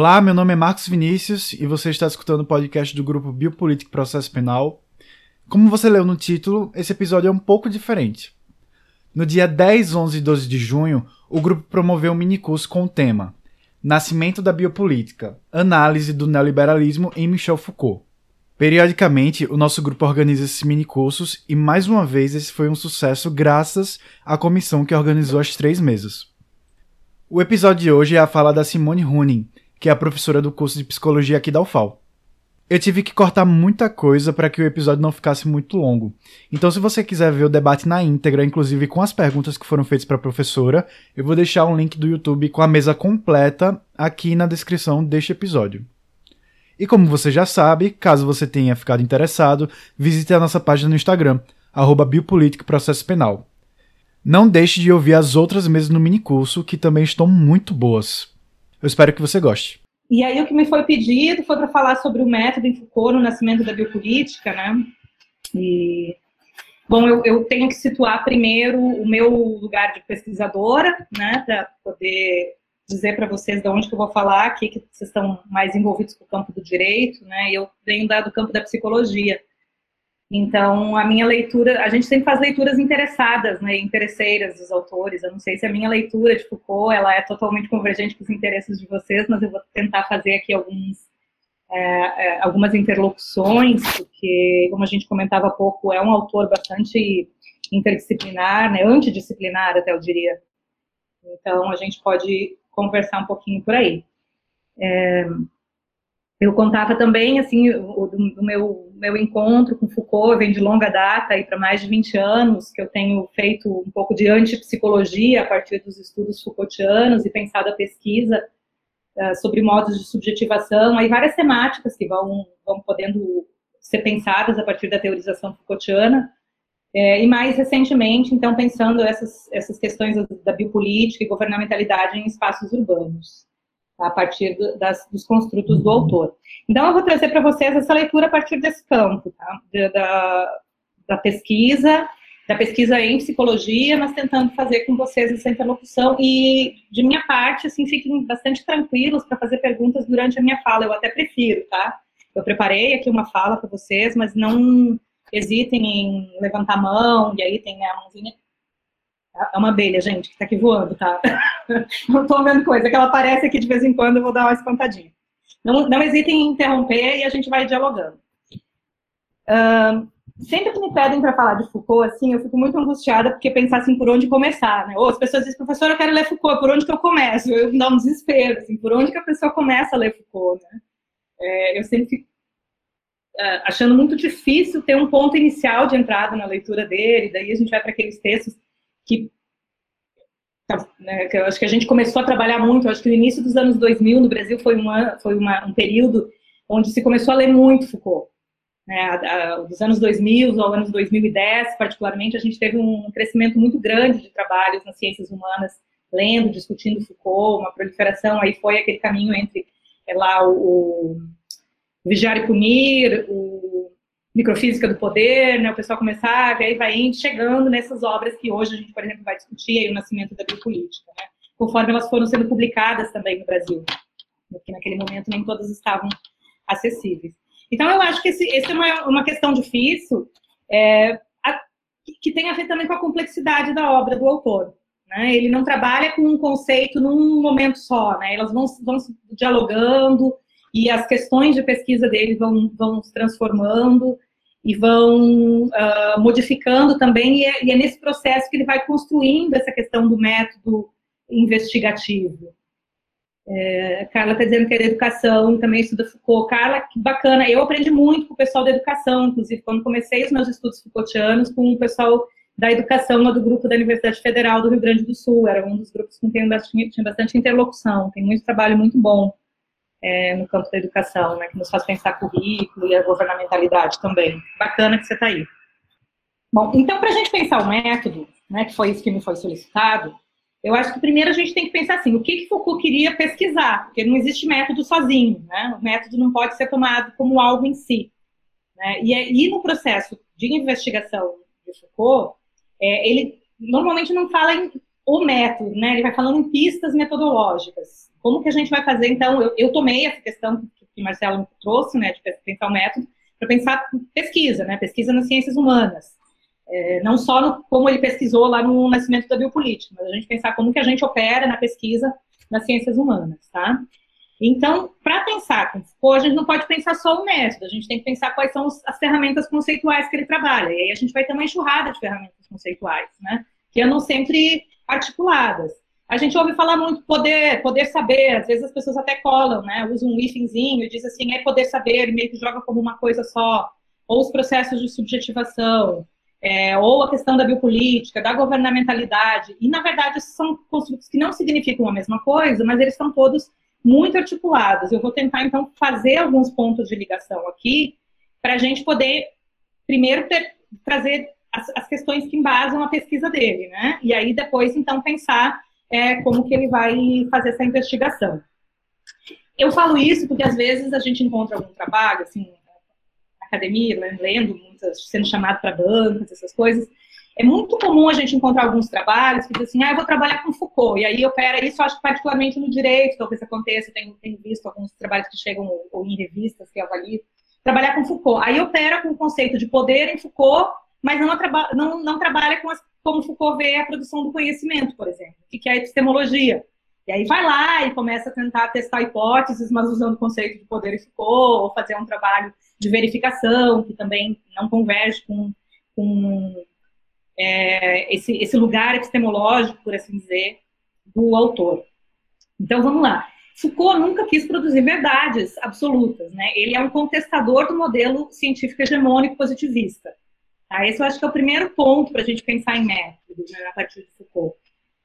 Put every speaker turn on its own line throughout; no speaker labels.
Olá, meu nome é Marcos Vinícius e você está escutando o podcast do grupo Biopolítico Processo Penal. Como você leu no título, esse episódio é um pouco diferente. No dia 10, 11 e 12 de junho, o grupo promoveu um minicurso com o tema Nascimento da Biopolítica Análise do Neoliberalismo em Michel Foucault. Periodicamente, o nosso grupo organiza esses minicursos e, mais uma vez, esse foi um sucesso graças à comissão que organizou as três mesas. O episódio de hoje é a fala da Simone Huning, que é a professora do curso de psicologia aqui da UFAL. Eu tive que cortar muita coisa para que o episódio não ficasse muito longo. Então, se você quiser ver o debate na íntegra, inclusive com as perguntas que foram feitas para a professora, eu vou deixar um link do YouTube com a mesa completa aqui na descrição deste episódio. E como você já sabe, caso você tenha ficado interessado, visite a nossa página no Instagram, arroba Processo Penal. Não deixe de ouvir as outras mesas no minicurso, que também estão muito boas. Eu espero que você goste.
E aí o que me foi pedido foi para falar sobre o método em Foucault no nascimento da biopolítica, né? E bom, eu, eu tenho que situar primeiro o meu lugar de pesquisadora, né, para poder dizer para vocês de onde que eu vou falar, aqui que vocês estão mais envolvidos com o campo do direito, né? Eu venho do campo da psicologia. Então, a minha leitura, a gente sempre faz leituras interessadas, né, interesseiras dos autores. Eu não sei se a minha leitura de Foucault ela é totalmente convergente com os interesses de vocês, mas eu vou tentar fazer aqui alguns, é, é, algumas interlocuções, porque, como a gente comentava há pouco, é um autor bastante interdisciplinar, né, antidisciplinar, até eu diria. Então, a gente pode conversar um pouquinho por aí. É, eu contava também, assim, do, meu, meu encontro com Foucault, vem de longa data, e para mais de 20 anos, que eu tenho feito um pouco de antipsicologia a partir dos estudos Foucaultianos e pensado a pesquisa uh, sobre modos de subjetivação, aí várias temáticas que vão, vão podendo ser pensadas a partir da teorização Foucaultiana, é, e mais recentemente, então, pensando essas, essas questões da biopolítica e governamentalidade em espaços urbanos a partir do, das, dos construtos do autor. Então, eu vou trazer para vocês essa leitura a partir desse campo, tá? da, da pesquisa, da pesquisa em psicologia, mas tentando fazer com vocês essa interlocução e, de minha parte, assim, fiquem bastante tranquilos para fazer perguntas durante a minha fala, eu até prefiro, tá? Eu preparei aqui uma fala para vocês, mas não hesitem em levantar a mão, e aí tem a mãozinha é uma abelha, gente, que tá aqui voando, tá? Não tô vendo coisa, que ela aparece aqui de vez em quando, eu vou dar uma espantadinha. Não, não hesitem em interromper e a gente vai dialogando. Uh, sempre que me pedem para falar de Foucault, assim, eu fico muito angustiada porque pensar assim, por onde começar, né? Ou as pessoas dizem, professor, eu quero ler Foucault, por onde que eu começo? Eu dá um desespero, assim, por onde que a pessoa começa a ler Foucault, né? É, eu sempre fico uh, achando muito difícil ter um ponto inicial de entrada na leitura dele, daí a gente vai para aqueles textos que, né, que eu acho que a gente começou a trabalhar muito, eu acho que no início dos anos 2000 no Brasil foi, uma, foi uma, um período onde se começou a ler muito Foucault. Né, dos anos 2000 aos anos 2010, particularmente, a gente teve um crescimento muito grande de trabalhos nas ciências humanas, lendo, discutindo Foucault, uma proliferação, aí foi aquele caminho entre é lá o, o Vigiar e Punir, o microfísica do poder, né, o pessoal começar, e aí vai chegando nessas obras que hoje a gente, por exemplo, vai discutir, aí, o nascimento da biopolítica, né, conforme elas foram sendo publicadas também no Brasil, porque naquele momento nem todas estavam acessíveis. Então, eu acho que esse, esse é uma, uma questão difícil, é, a, que tem a ver também com a complexidade da obra do autor. Né? Ele não trabalha com um conceito num momento só, né? elas vão, vão dialogando, e as questões de pesquisa dele vão, vão se transformando, e vão uh, modificando também, e é, e é, nesse processo que ele vai construindo essa questão do método investigativo. É, Carla está dizendo que é da educação, também estuda Foucault. Carla, que bacana, eu aprendi muito com o pessoal da educação, inclusive quando comecei os meus estudos Foucaultianos com o pessoal da educação do grupo da Universidade Federal do Rio Grande do Sul, era um dos grupos com quem eu tinha bastante interlocução, tem muito trabalho muito bom é, no campo da educação, né, que nos faz pensar currículo e a governamentalidade também. Bacana que você está aí. Bom, então, para a gente pensar o método, né, que foi isso que me foi solicitado, eu acho que primeiro a gente tem que pensar assim, o que, que Foucault queria pesquisar, porque não existe método sozinho, né, o método não pode ser tomado como algo em si. Né, e, é, e no processo de investigação de Foucault, é, ele normalmente não fala em o método, né? Ele vai falando em pistas metodológicas. Como que a gente vai fazer, então? Eu, eu tomei essa questão que, que Marcelo trouxe, né, de pensar o método, para pensar pesquisa, né? Pesquisa nas ciências humanas. É, não só no, como ele pesquisou lá no nascimento da biopolítica, mas a gente pensar como que a gente opera na pesquisa nas ciências humanas, tá? Então, para pensar com Foucault, a gente não pode pensar só o método, a gente tem que pensar quais são as ferramentas conceituais que ele trabalha. E aí a gente vai ter uma enxurrada de ferramentas conceituais, né? Que andam sempre articuladas. A gente ouve falar muito poder, poder saber, às vezes as pessoas até colam, né? Usam um ifzinho e diz assim, é poder saber, meio que joga como uma coisa só. Ou os processos de subjetivação, é, ou a questão da biopolítica, da governamentalidade. E, na verdade, são construtos que não significam a mesma coisa, mas eles estão todos muito articulados. Eu vou tentar, então, fazer alguns pontos de ligação aqui, para a gente poder, primeiro, ter, trazer as, as, questões que embasam a pesquisa dele, né? E aí, depois, então, pensar é, como que ele vai fazer essa investigação. Eu falo isso porque, às vezes, a gente encontra algum trabalho, assim, na academia, lendo, muitas, sendo chamado para bancas, essas coisas, é muito comum a gente encontrar alguns trabalhos que dizem assim, ah, eu vou trabalhar com Foucault, e aí opera isso, acho que particularmente no direito, talvez aconteça, tenho, tenho visto alguns trabalhos que chegam ou em revistas que eu avalio, trabalhar com Foucault. Aí opera com o conceito de poder em Foucault, mas não, não, não trabalha com as, como Foucault vê a produção do conhecimento, por exemplo, que é a epistemologia. E aí vai lá e começa a tentar testar hipóteses, mas usando o conceito de poder em Foucault, ou fazer um trabalho de verificação, que também não converge com, com é, esse, esse lugar epistemológico, por assim dizer, do autor. Então, vamos lá. Foucault nunca quis produzir verdades absolutas, né? Ele é um contestador do modelo científico hegemônico positivista. Tá? Esse eu acho que é o primeiro ponto para a gente pensar em método, né, a partir de Foucault.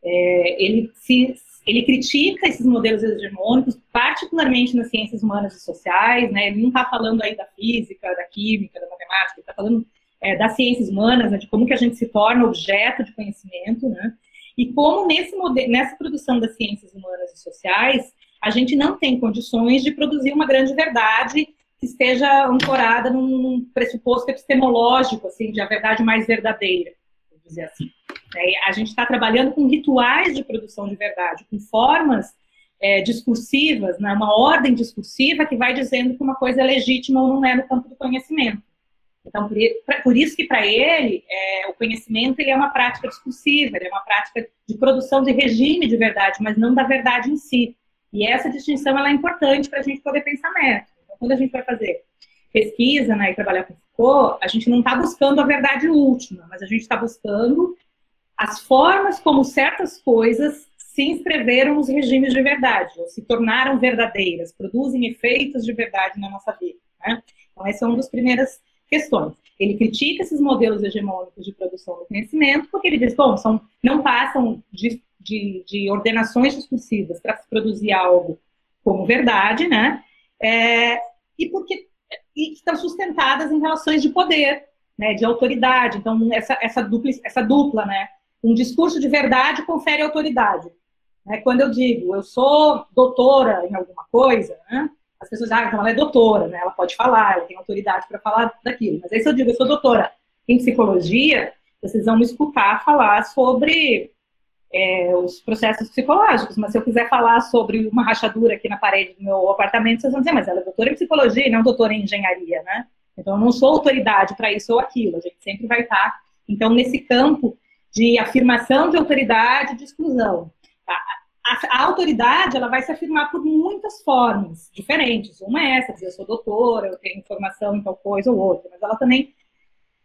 É, ele, se, ele critica esses modelos hegemônicos, particularmente nas ciências humanas e sociais, né? Ele não está falando aí da física, da química, da matemática, ele está falando é, das ciências humanas, né, de como que a gente se torna objeto de conhecimento, né? E como nesse nessa produção das ciências humanas e sociais, a gente não tem condições de produzir uma grande verdade esteja ancorada num pressuposto epistemológico, assim, de a verdade mais verdadeira, vou dizer assim. É, a gente está trabalhando com rituais de produção de verdade, com formas é, discursivas, né, uma ordem discursiva que vai dizendo que uma coisa é legítima ou não é no campo do conhecimento. Então, por, isso que para ele, é, o conhecimento ele é uma prática discursiva, ele é uma prática de produção de regime de verdade, mas não da verdade em si. E essa distinção ela é importante para a gente poder pensar método. Quando a gente vai fazer pesquisa né, e trabalhar com Foucault, a gente não está buscando a verdade última, mas a gente está buscando as formas como certas coisas se inscreveram nos regimes de verdade, ou se tornaram verdadeiras, produzem efeitos de verdade na nossa vida. Né? Então, esse é um dos primeiros questões. Ele critica esses modelos hegemônicos de produção do conhecimento, porque ele diz, bom, são, não passam de, de, de ordenações discursivas para se produzir algo como verdade, né? É, e porque e estão sustentadas em relações de poder, né, de autoridade. Então, essa, essa, dupla, essa dupla, né? Um discurso de verdade confere autoridade. Né? Quando eu digo, eu sou doutora em alguma coisa, né? as pessoas, ah, então ela é doutora, né? Ela pode falar, ela tem autoridade para falar daquilo. Mas aí se eu digo, eu sou doutora em psicologia, vocês vão me escutar falar sobre é, os processos psicológicos. Mas se eu quiser falar sobre uma rachadura aqui na parede do meu apartamento, vocês vão dizer, mas ela é doutora em psicologia e não doutora em engenharia, né? Então eu não sou autoridade para isso ou aquilo. A gente sempre vai estar, então, nesse campo de afirmação de autoridade de exclusão. Tá? a, a, autoridade ela vai se afirmar por muitas formas diferentes. Uma é essa, dizer, eu sou doutora, eu tenho informação em tal coisa ou outra, mas ela também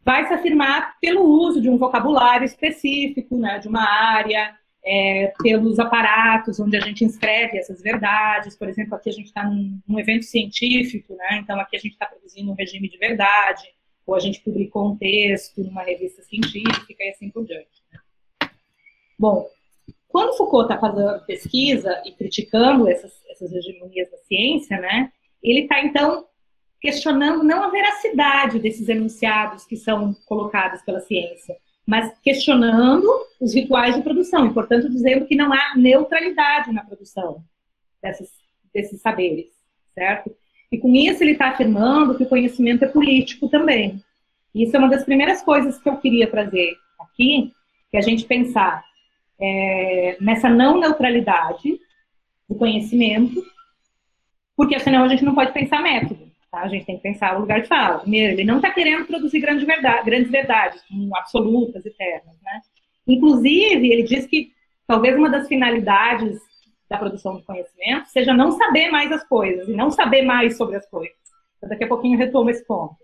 vai se afirmar pelo uso de um vocabulário específico, né, de uma área, é, pelos aparatos onde a gente inscreve essas verdades. Por exemplo, aqui a gente está num, num, evento científico, né, então aqui a gente está produzindo um regime de verdade, ou a gente publicou um texto numa revista científica e assim por diante. Né. Bom, quando Foucault está fazendo pesquisa e criticando essas, essas hegemonias da ciência, né, ele está, então, questionando não a veracidade desses enunciados que são colocados pela ciência, mas questionando os rituais de produção, e, portanto, dizendo que não há neutralidade na produção desses, desses saberes, certo? E com isso ele está afirmando que o conhecimento é político também. Isso é uma das primeiras coisas que eu queria trazer aqui, que a gente pensar é, nessa não neutralidade do conhecimento, porque senão a gente não pode pensar método. Tá? A gente tem que pensar o lugar de fala. Primeiro, ele não está querendo produzir grande verdade, grandes verdades, absolutas, eternas. Né? Inclusive, ele diz que talvez uma das finalidades da produção do conhecimento seja não saber mais as coisas e não saber mais sobre as coisas. Daqui a pouquinho retomo esse ponto.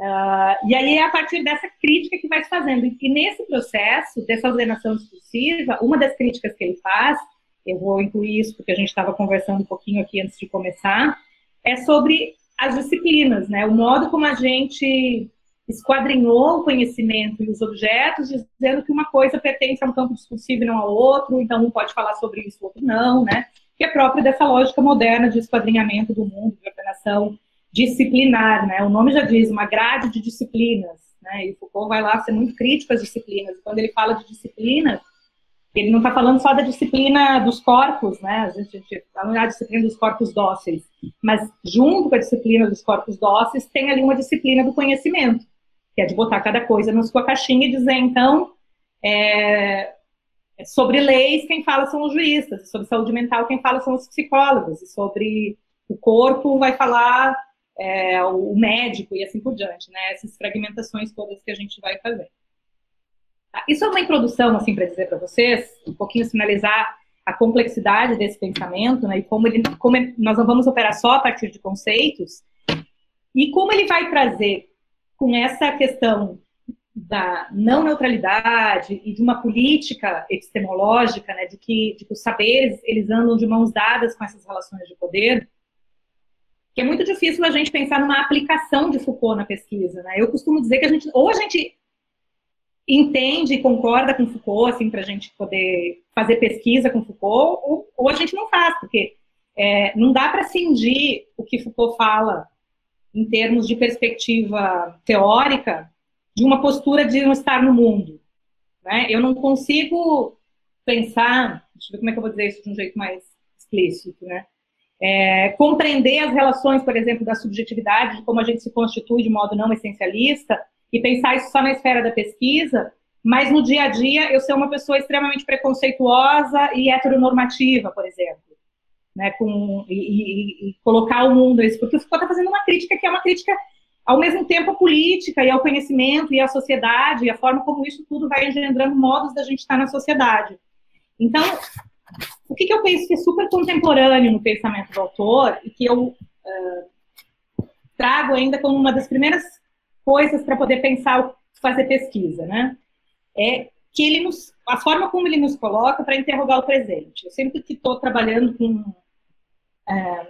Uh, e aí é a partir dessa crítica que vai se fazendo. E nesse processo, dessa ordenação discursiva, uma das críticas que ele faz, eu vou incluir isso porque a gente estava conversando um pouquinho aqui antes de começar, é sobre as disciplinas, né? O modo como a gente esquadrinhou o conhecimento e os objetos, dizendo que uma coisa pertence a um campo discursivo e não ao outro, então um pode falar sobre isso, outro não, né? Que é próprio dessa lógica moderna de esquadrinhamento do mundo, de ordenação disciplinar, né? O nome já diz, uma grade de disciplinas, né? E Foucault vai lá ser muito crítico às disciplinas. Quando ele fala de disciplinas, ele não está falando só da disciplina dos corpos, né? A gente, fala da disciplina dos corpos dóceis, mas junto com a disciplina dos corpos dóceis tem ali uma disciplina do conhecimento, que é de botar cada coisa na sua caixinha e dizer, então, é, é sobre leis quem fala são os juristas, sobre saúde mental quem fala são os psicólogos, e sobre o corpo vai falar é, o médico e assim por diante, né? Essas fragmentações todas que a gente vai fazer. Isso é uma introdução, assim, para dizer para vocês, um pouquinho sinalizar a complexidade desse pensamento, né, e como, ele, como nós não vamos operar só a partir de conceitos, e como ele vai trazer com essa questão da não neutralidade e de uma política epistemológica, né, de que, de que os saberes eles andam de mãos dadas com essas relações de poder, que é muito difícil a gente pensar numa aplicação de Foucault na pesquisa. Né? Eu costumo dizer que a gente, ou a gente entende e concorda com Foucault, assim, para a gente poder fazer pesquisa com Foucault, ou, ou a gente não faz, porque é, não dá para cindir o que Foucault fala em termos de perspectiva teórica de uma postura de não estar no mundo. Né? Eu não consigo pensar, deixa eu ver como é que eu vou dizer isso de um jeito mais explícito, né? É, compreender as relações, por exemplo, da subjetividade, de como a gente se constitui de modo não essencialista, e pensar isso só na esfera da pesquisa, mas no dia a dia eu ser uma pessoa extremamente preconceituosa e heteronormativa, por exemplo. Né, com, e, e, e colocar o mundo isso, porque o Foucault está fazendo uma crítica que é uma crítica ao mesmo tempo à política e ao conhecimento e à sociedade e a forma como isso tudo vai engendrando modos da gente estar na sociedade. Então, o que, que eu penso que é super contemporâneo no pensamento do autor e que eu uh, trago ainda como uma das primeiras coisas para poder pensar, fazer pesquisa, né? É que ele nos, a forma como ele nos coloca para interrogar o presente. Eu sempre que estou trabalhando com é,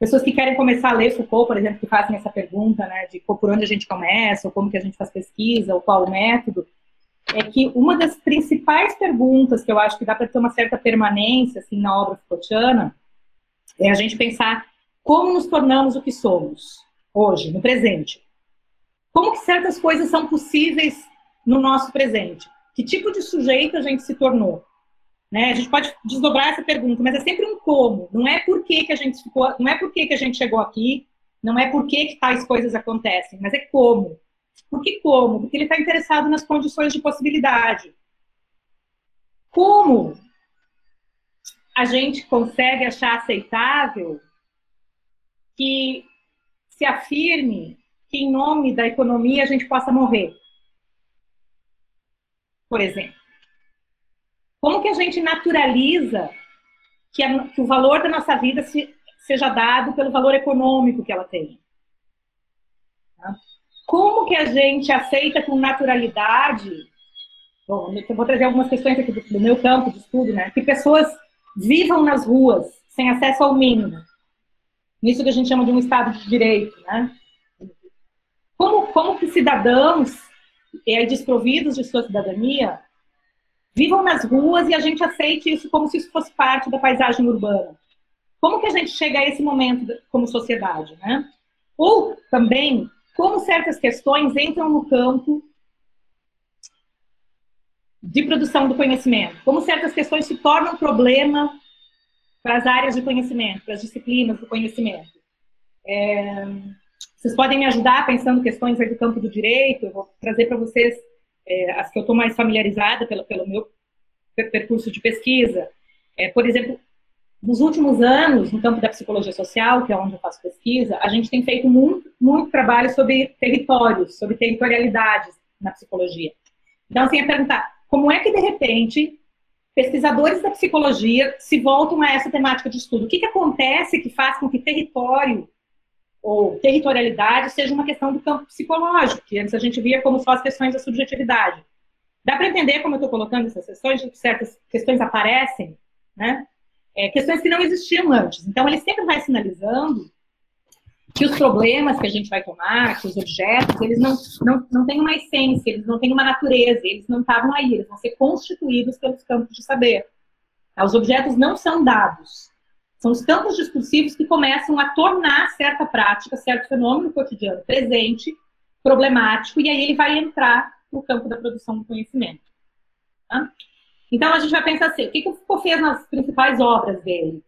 pessoas que querem começar a ler Foucault, por exemplo, que fazem essa pergunta, né, de por onde a gente começa, ou como que a gente faz pesquisa, ou qual o método, é que uma das principais perguntas que eu acho que dá para ter uma certa permanência assim na obra Foucaultiana é a gente pensar como nos tornamos o que somos hoje, no presente como que certas coisas são possíveis no nosso presente? Que tipo de sujeito a gente se tornou? Né? A gente pode desdobrar essa pergunta, mas é sempre um como. Não é por que, que a gente ficou, não é por que, que a gente chegou aqui, não é por que, tais coisas acontecem, mas é como. Por que como? Porque ele está interessado nas condições de possibilidade. Como a gente consegue achar aceitável que se afirme que, em nome da economia, a gente possa morrer. Por exemplo. Como que a gente naturaliza que, a, que o valor da nossa vida se, seja dado pelo valor econômico que ela tem? Tá? Como que a gente aceita com naturalidade Bom, eu vou trazer algumas questões aqui do, do, meu campo de estudo, né? Que pessoas vivam nas ruas sem acesso ao mínimo. Isso que a gente chama de um Estado de Direito, né? Como, como que cidadãos é, desprovidos de sua cidadania vivam nas ruas e a gente aceite isso como se isso fosse parte da paisagem urbana? Como que a gente chega a esse momento como sociedade, né? Ou também como certas questões entram no campo de produção do conhecimento, como certas questões se tornam problema para as áreas de conhecimento, para as disciplinas do conhecimento. É, vocês podem me ajudar pensando questões aí do campo do direito, eu vou trazer para vocês é, as que eu estou mais familiarizada pelo, pelo meu percurso de pesquisa. É, por exemplo, nos últimos anos, no campo da psicologia social, que é onde eu faço pesquisa, a gente tem feito muito, muito trabalho sobre territórios, sobre territorialidades na psicologia. Então, assim, é perguntar como é que, de repente, pesquisadores da psicologia se voltam a essa temática de estudo. O que, que acontece que faz com que território ou territorialidade seja uma questão do campo psicológico, que antes a gente via como só as questões da subjetividade. Dá para entender como eu estou colocando essas questões, que certas questões aparecem, né? É, questões que não existiam antes. Então, ele sempre vai sinalizando que os problemas que a gente vai tomar, que os objetos, eles não, não, não têm uma essência, eles não têm uma natureza, eles não estavam aí, eles vão ser constituídos pelos campos de saber. Os objetos não são dados, são os campos discursivos que começam a tornar certa prática, certo fenômeno cotidiano presente, problemático, e aí ele vai entrar no campo da produção do conhecimento. Tá? Então a gente vai pensar assim, o que, que o Foucault fez nas principais obras dele?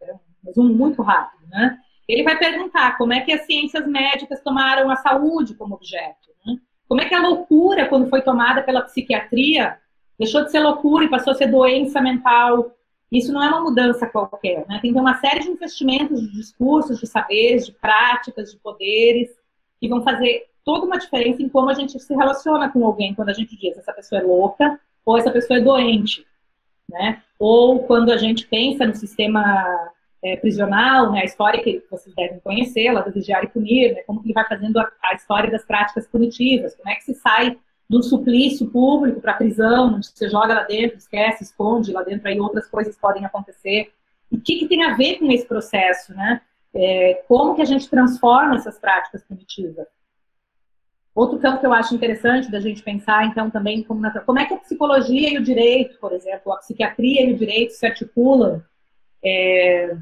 Um resumo muito rápido, né? Ele vai perguntar como é que as ciências médicas tomaram a saúde como objeto. Né? Como é que a loucura, quando foi tomada pela psiquiatria, deixou de ser loucura e passou a ser doença mental. Isso não é uma mudança qualquer. Né? Tem uma série de investimentos de discursos, de saberes, de práticas, de poderes, que vão fazer toda uma diferença em como a gente se relaciona com alguém quando a gente diz essa pessoa é louca ou essa pessoa é doente. Né? Ou quando a gente pensa no sistema é, prisional, né, a história que vocês devem conhecer, lá do Vigiar e Punir, né, como que ele vai fazendo a, a, história das práticas punitivas, como é que se sai um suplício público para a prisão, onde você joga lá dentro, esquece, esconde lá dentro, aí outras coisas podem acontecer. E o que, que tem a ver com esse processo, né? É, como que a gente transforma essas práticas punitivas? Outro campo que eu acho interessante da gente pensar, então, também como, na, como é que a psicologia e o direito, por exemplo, a psiquiatria e o direito se articulam é,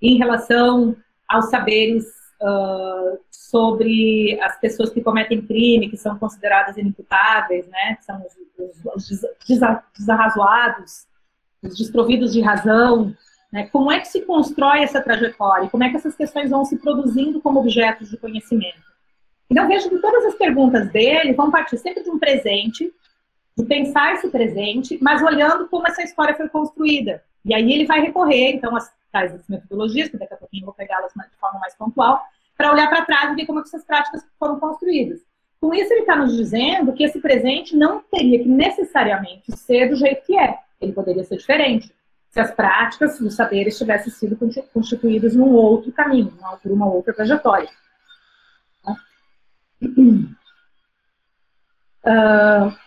em relação aos saberes uh, sobre as pessoas que cometem crime, que são consideradas inimputáveis, né? Que são os, os, os desarrazoados, os desprovidos de razão. Né? Como é que se constrói essa trajetória? Como é que essas questões vão se produzindo como objetos de conhecimento? Então, vejo que todas as perguntas dele vão partir sempre de um presente, de pensar esse presente, mas olhando como essa história foi construída. E aí ele vai recorrer, então, às tais metodologias, que daqui a pouquinho eu vou pegá-las de forma mais pontual, para olhar para trás e ver como essas práticas foram construídas. Com isso, ele está nos dizendo que esse presente não teria que necessariamente ser do jeito que é. Ele poderia ser diferente. Se as práticas, os saberes tivessem sido constituídos num outro caminho, por uma outra trajetória. Uh,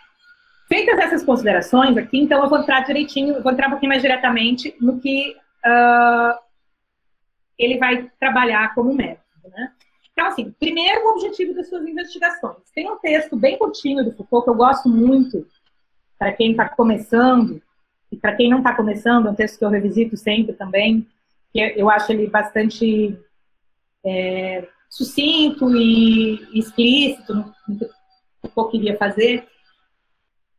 Feitas essas considerações aqui, então eu vou entrar direitinho, vou entrar um pouquinho mais diretamente no que uh, ele vai trabalhar como método, né? Então, assim, primeiro o objetivo das suas investigações. Tem um texto bem curtinho do Foucault que eu gosto muito para quem está começando e para quem não está começando, é um texto que eu revisito sempre também, que eu acho ele bastante é, sucinto e explícito no que o Foucault queria fazer,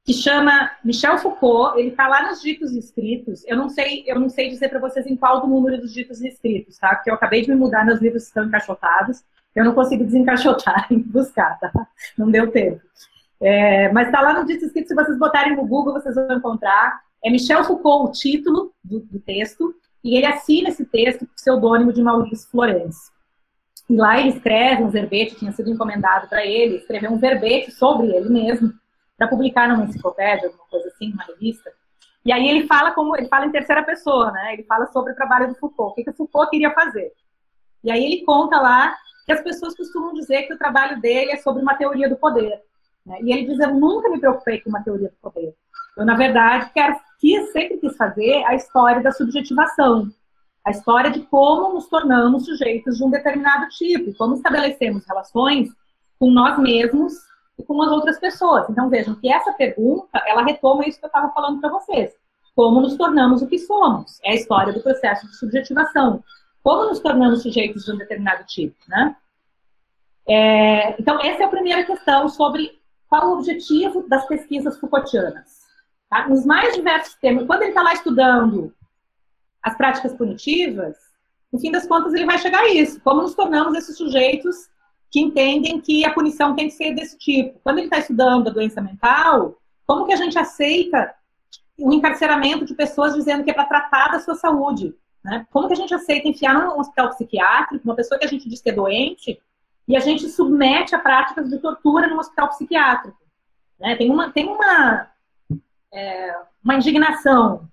que chama Michel Foucault, ele está lá nos ditos escritos. Eu não sei, eu não sei dizer para vocês em qual do número dos ditos escritos, tá? Porque eu acabei de me mudar, meus livros estão encaixotados. Eu não consegui desencaixotar e buscar, tá? Não deu tempo. É, mas está lá no dito escrito, se vocês botarem no Google, vocês vão encontrar. É Michel Foucault o título do, do texto, e ele assina esse texto com pseudônimo de Maurício Florencio. E lá ele escreve um verbete, tinha sido encomendado para ele, escreveu um verbete sobre ele mesmo, para publicar numa enciclopédia, alguma coisa assim, numa revista. E aí ele fala como ele fala em terceira pessoa, né? Ele fala sobre o trabalho do Foucault, o que, que o Foucault queria fazer. E aí ele conta lá que as pessoas costumam dizer que o trabalho dele é sobre uma teoria do poder. Né? E ele diz: eu nunca me preocupei com uma teoria do poder. Eu na verdade quero, quis, sempre quis fazer a história da subjetivação, a história de como nos tornamos sujeitos de um determinado tipo, como estabelecemos relações com nós mesmos e com as outras pessoas. Então, vejam que essa pergunta, ela retoma isso que eu estava falando para vocês. Como nos tornamos o que somos? É a história do processo de subjetivação. Como nos tornamos sujeitos de um determinado tipo, né? É, então, essa é a primeira questão sobre qual o objetivo das pesquisas Foucaultianas. Tá? Nos mais diversos temas, quando ele está lá estudando as práticas punitivas, no fim das contas, ele vai chegar a isso. Como nos tornamos esses sujeitos que entendem que a punição tem que ser desse tipo. Quando ele está estudando a doença mental, como que a gente aceita o encarceramento de pessoas dizendo que é para tratar da sua saúde. Né? Como que a gente aceita enfiar num hospital psiquiátrico uma pessoa que a gente diz que é doente e a gente submete a práticas de tortura num hospital psiquiátrico? Né? Tem uma, tem uma, é, uma indignação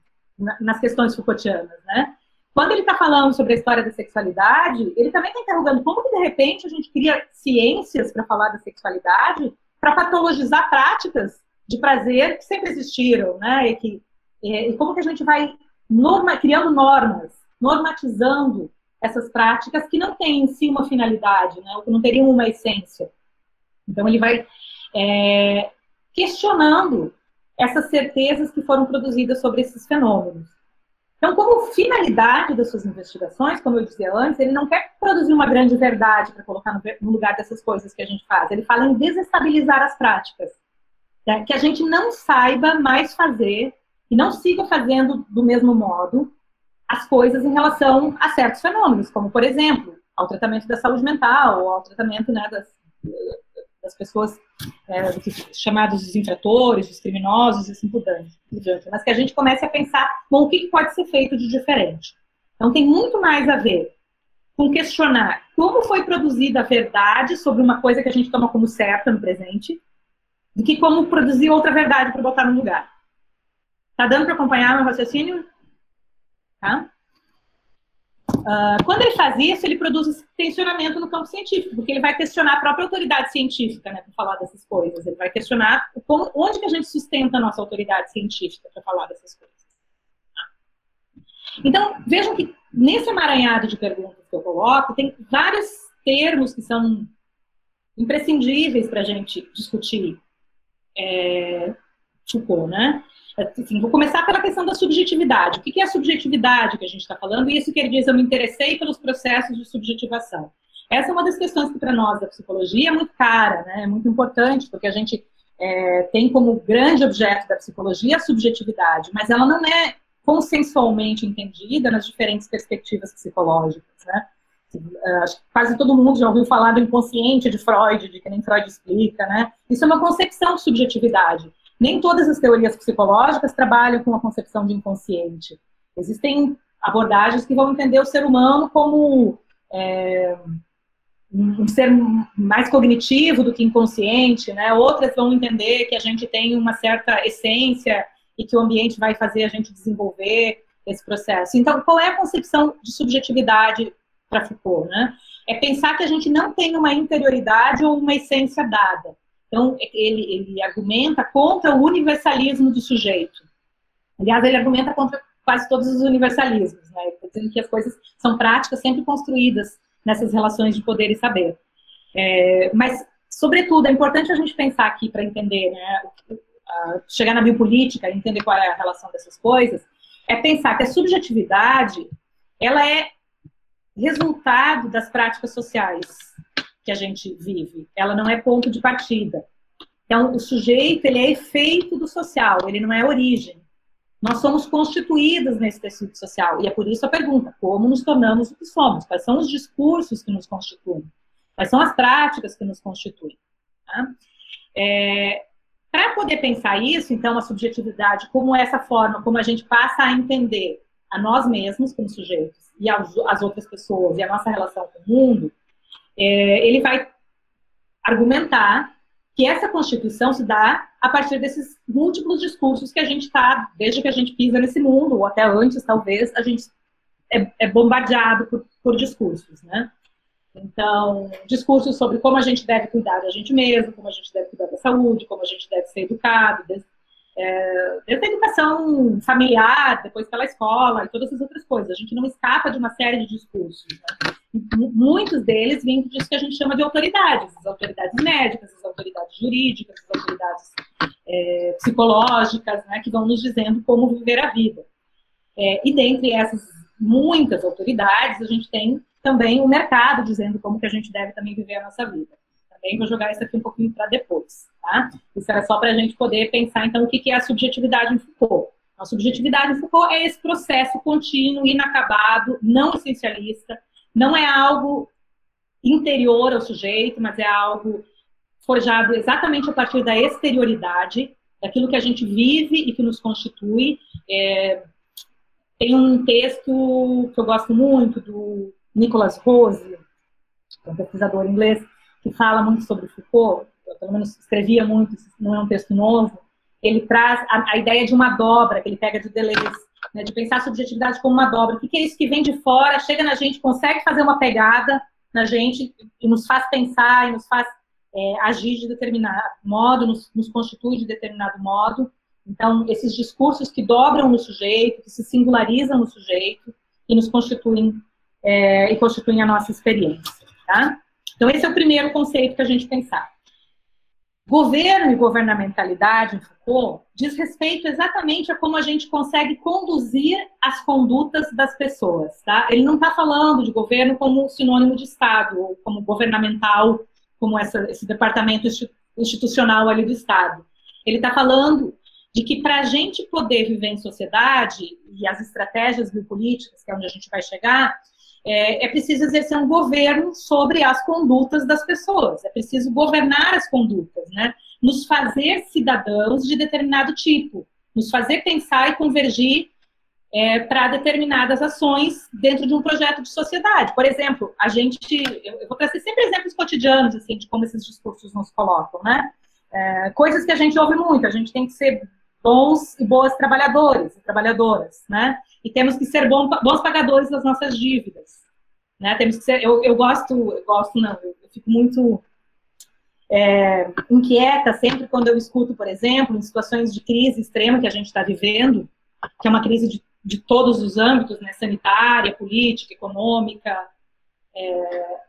nas questões Foucaultianas, né? Quando ele está falando sobre a história da sexualidade, ele também está interrogando como que, de repente, a gente cria ciências para falar da sexualidade, para patologizar práticas de prazer que sempre existiram, né? E, que, e, como que a gente vai norma, criando normas, normatizando essas práticas que não têm em si uma finalidade, né? Que não teriam uma essência. Então, ele vai é, questionando essas certezas que foram produzidas sobre esses fenômenos. Então, como finalidade das suas investigações, como eu dizia antes, ele não quer produzir uma grande verdade para colocar no lugar dessas coisas que a gente faz. Ele fala em desestabilizar as práticas. Né? Que a gente não saiba mais fazer e não siga fazendo do mesmo modo as coisas em relação a certos fenômenos, como, por exemplo, ao tratamento da saúde mental, ou ao tratamento né, das, das pessoas é, chamados os infratores, os criminosos e assim por diante. Mas que a gente comece a pensar, bom, o que pode ser feito de diferente? Então tem muito mais a ver com questionar como foi produzida a verdade sobre uma coisa que a gente toma como certa no presente, do que como produzir outra verdade para botar no lugar. Tá dando para acompanhar meu raciocínio? Tá? Uh, quando ele faz isso, ele produz esse tensionamento no campo científico, porque ele vai questionar a própria autoridade científica, né, para falar dessas coisas. Ele vai questionar como, onde que a gente sustenta a nossa autoridade científica para falar dessas coisas. Então, vejam que nesse emaranhado de perguntas que eu coloco, tem vários termos que são imprescindíveis para a gente discutir é, Foucault, né? Assim, vou começar pela questão da subjetividade. O que é a subjetividade que a gente está falando? E isso que ele diz, eu me interessei pelos processos de subjetivação. Essa é uma das questões que para nós da psicologia é muito cara, né? é muito importante, porque a gente é, tem como grande objeto da psicologia a subjetividade, mas ela não é consensualmente entendida nas diferentes perspectivas psicológicas. Né? É, acho que quase todo mundo já ouviu falar do inconsciente de Freud, de que nem Freud explica, né? Isso é uma concepção de subjetividade. Nem todas as teorias psicológicas trabalham com a concepção de inconsciente. Existem abordagens que vão entender o ser humano como é, um ser mais cognitivo do que inconsciente, né? Outras vão entender que a gente tem uma certa essência e que o ambiente vai fazer a gente desenvolver esse processo. Então, qual é a concepção de subjetividade para Foucault, né? É pensar que a gente não tem uma interioridade ou uma essência dada. Então, ele, ele argumenta contra o universalismo do sujeito. Aliás, ele argumenta contra quase todos os universalismos, né? dizendo que as coisas são práticas sempre construídas nessas relações de poder e saber. É, mas, sobretudo, é importante a gente pensar aqui para entender, né, chegar na biopolítica entender qual é a relação dessas coisas, é pensar que a subjetividade ela é resultado das práticas sociais que a gente vive. Ela não é ponto de partida. Então, o sujeito, ele é efeito do social, ele não é origem. Nós somos constituídos nesse tecido social. E é por isso a pergunta: como nos tornamos o que somos? Quais são os discursos que nos constituem? Quais são as práticas que nos constituem? Tá? É, Para poder pensar isso, então, a subjetividade, como essa forma, como a gente passa a entender a nós mesmos como sujeitos e as outras pessoas e a nossa relação com o mundo, é, ele vai argumentar que essa Constituição se dá a partir desses múltiplos discursos que a gente está, desde que a gente pisa nesse mundo, ou até antes, talvez, a gente é, é bombardeado por, por, discursos, né? Então, discursos sobre como a gente deve cuidar da gente mesmo, como a gente deve cuidar da saúde, como a gente deve ser educado, é, desde a educação familiar, depois pela escola e todas essas outras coisas. A gente não escapa de uma série de discursos. Né? Muitos deles vêm disso que a gente chama de autoridades, as autoridades médicas, as autoridades jurídicas, as autoridades é, psicológicas, né, que vão nos dizendo como viver a vida. É, e dentre essas muitas autoridades, a gente tem também o mercado dizendo como que a gente deve também viver a nossa vida. Também vou jogar isso aqui um pouquinho para depois. Tá? Isso era só para a gente poder pensar, então, o que é a subjetividade em Foucault. A subjetividade em Foucault é esse processo contínuo, inacabado, não essencialista, não é algo interior ao sujeito, mas é algo forjado exatamente a partir da exterioridade, daquilo que a gente vive e que nos constitui. É, tem um texto que eu gosto muito, do Nicholas Rose, um pesquisador inglês, que fala muito sobre Foucault, eu pelo menos escrevia muito, não é um texto novo, ele traz a, a ideia de uma dobra, que ele pega de Deleuze, né, de pensar a subjetividade como uma dobra. O que, é isso que vem de fora, chega na gente, consegue fazer uma pegada na gente e nos faz pensar e nos faz é, agir de determinado modo, nos, nos constitui de determinado modo. Então, esses discursos que dobram no sujeito, que se singularizam no sujeito e nos constituem é, e constituem a nossa experiência. Tá? Então, esse é o primeiro conceito que a gente pensar. Governo e governamentalidade em Foucault diz respeito exatamente a como a gente consegue conduzir as condutas das pessoas. Tá? Ele não está falando de governo como sinônimo de Estado, ou como governamental, como essa, esse departamento institucional ali do Estado. Ele está falando de que para a gente poder viver em sociedade, e as estratégias biopolíticas, que é onde a gente vai chegar, é, é, preciso exercer um governo sobre as condutas das pessoas, é preciso governar as condutas, né? Nos fazer cidadãos de determinado tipo, nos fazer pensar e convergir é, para determinadas ações dentro de um projeto de sociedade. Por exemplo, a gente, eu, vou trazer sempre exemplos cotidianos assim de como esses discursos nos colocam, né? É, coisas que a gente ouve muito, a gente tem que ser bons e boas trabalhadores e trabalhadoras, né? E temos que ser bom, bons pagadores das nossas dívidas, né? Temos que ser, eu, eu gosto, eu gosto não, eu, eu fico muito é, inquieta sempre quando eu escuto, por exemplo, em situações de crise extrema que a gente está vivendo, que é uma crise de, de todos os âmbitos, né? Sanitária, política, econômica, é,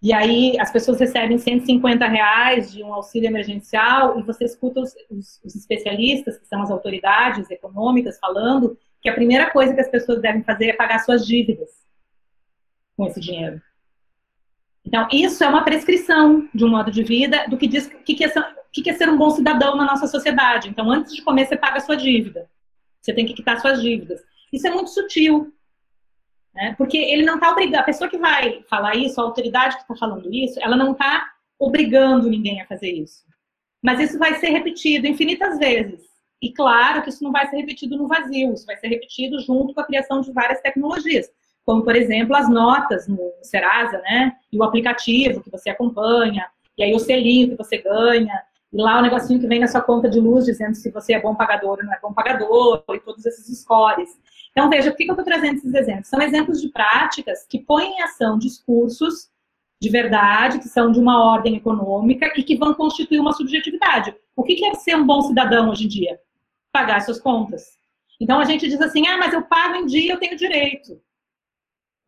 e aí as pessoas recebem 150 reais de um auxílio emergencial e você escuta os, os, os, especialistas, que são as autoridades econômicas, falando que a primeira coisa que as pessoas devem fazer é pagar suas dívidas com esse dinheiro. Então, isso é uma prescrição de um modo de vida do que diz o que, que, é, que, é ser um bom cidadão na nossa sociedade. Então, antes de comer, você paga a sua dívida. Você tem que quitar suas dívidas. Isso é muito sutil. Né? Porque ele não está obrigando, a pessoa que vai falar isso, a autoridade que está falando isso, ela não está obrigando ninguém a fazer isso. Mas isso vai ser repetido infinitas vezes. E claro que isso não vai ser repetido no vazio, isso vai ser repetido junto com a criação de várias tecnologias, como por exemplo as notas no Serasa, né? E o aplicativo que você acompanha, e aí o selinho que você ganha, e lá o negocinho que vem na sua conta de luz dizendo se você é bom pagador ou não é bom pagador, e todos esses scores. Então, veja, por que eu estou trazendo esses exemplos? São exemplos de práticas que põem em ação discursos de verdade, que são de uma ordem econômica e que vão constituir uma subjetividade. O que é ser um bom cidadão hoje em dia? Pagar suas contas. Então, a gente diz assim, ah, mas eu pago em dia, eu tenho direito.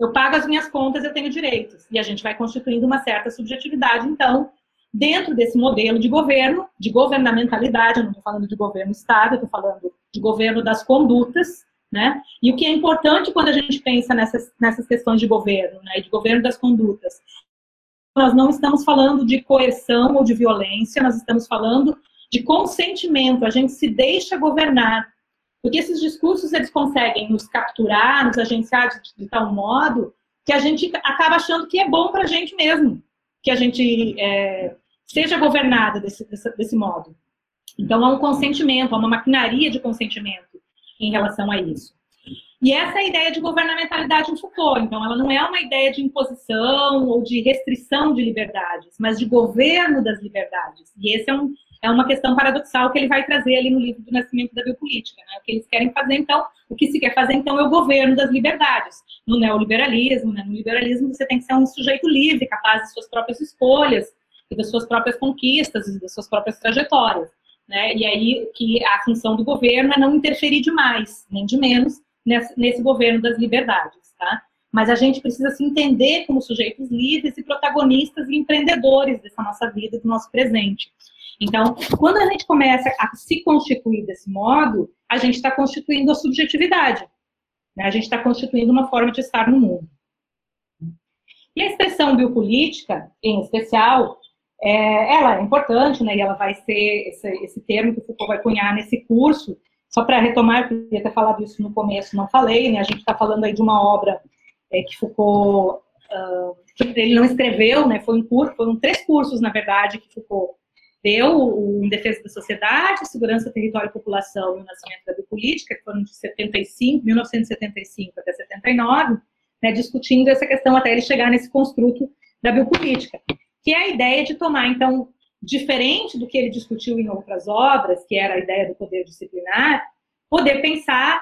Eu pago as minhas contas, eu tenho direitos. E a gente vai constituindo uma certa subjetividade, então, dentro desse modelo de governo, de governamentalidade, eu não estou falando de governo Estado, eu estou falando de governo das condutas, né? E o que é importante quando a gente pensa nessas, nessas questões de governo, né, de governo das condutas, nós não estamos falando de coerção ou de violência, nós estamos falando de consentimento, a gente se deixa governar. Porque esses discursos, eles conseguem nos capturar, nos agenciar de, de tal modo que a gente acaba achando que é bom para a gente mesmo, que a gente é, seja governada desse, desse, desse modo. Então, há um consentimento, há uma maquinaria de consentimento em relação a isso. E essa é a ideia de governamentalidade em Foucault. Então, ela não é uma ideia de imposição ou de restrição de liberdades, mas de governo das liberdades. E esse é, um, é uma questão paradoxal que ele vai trazer ali no livro do Nascimento da Biopolítica. Né? O que eles querem fazer, então, o que se quer fazer, então, é o governo das liberdades. No neoliberalismo, né? no liberalismo, você tem que ser um sujeito livre, capaz de suas próprias escolhas, e das suas próprias conquistas, e das suas próprias trajetórias. Né? E aí que a função do governo é não interferir demais, nem de menos, nesse, nesse governo das liberdades. Tá? Mas a gente precisa se entender como sujeitos livres e protagonistas e empreendedores dessa nossa vida, do nosso presente. Então, quando a gente começa a se constituir desse modo, a gente está constituindo a subjetividade. Né? A gente está constituindo uma forma de estar no mundo. E a expressão biopolítica, em especial, é, ela é importante, né, e ela vai ser esse, esse termo que o Foucault vai cunhar nesse curso. Só para retomar, eu queria ter falado isso no começo, não falei, né, a gente está falando aí de uma obra é, que Foucault, uh, que ele não escreveu, né, foi um curso, foram três cursos, na verdade, que Foucault deu o Em Defesa da Sociedade, Segurança, Território e População e o Nascimento da Biopolítica, que foram de 75, 1975 até 79, né, discutindo essa questão até ele chegar nesse construto da biopolítica, que é a ideia de tomar, então, diferente do que ele discutiu em outras obras, que era a ideia do poder disciplinar, poder pensar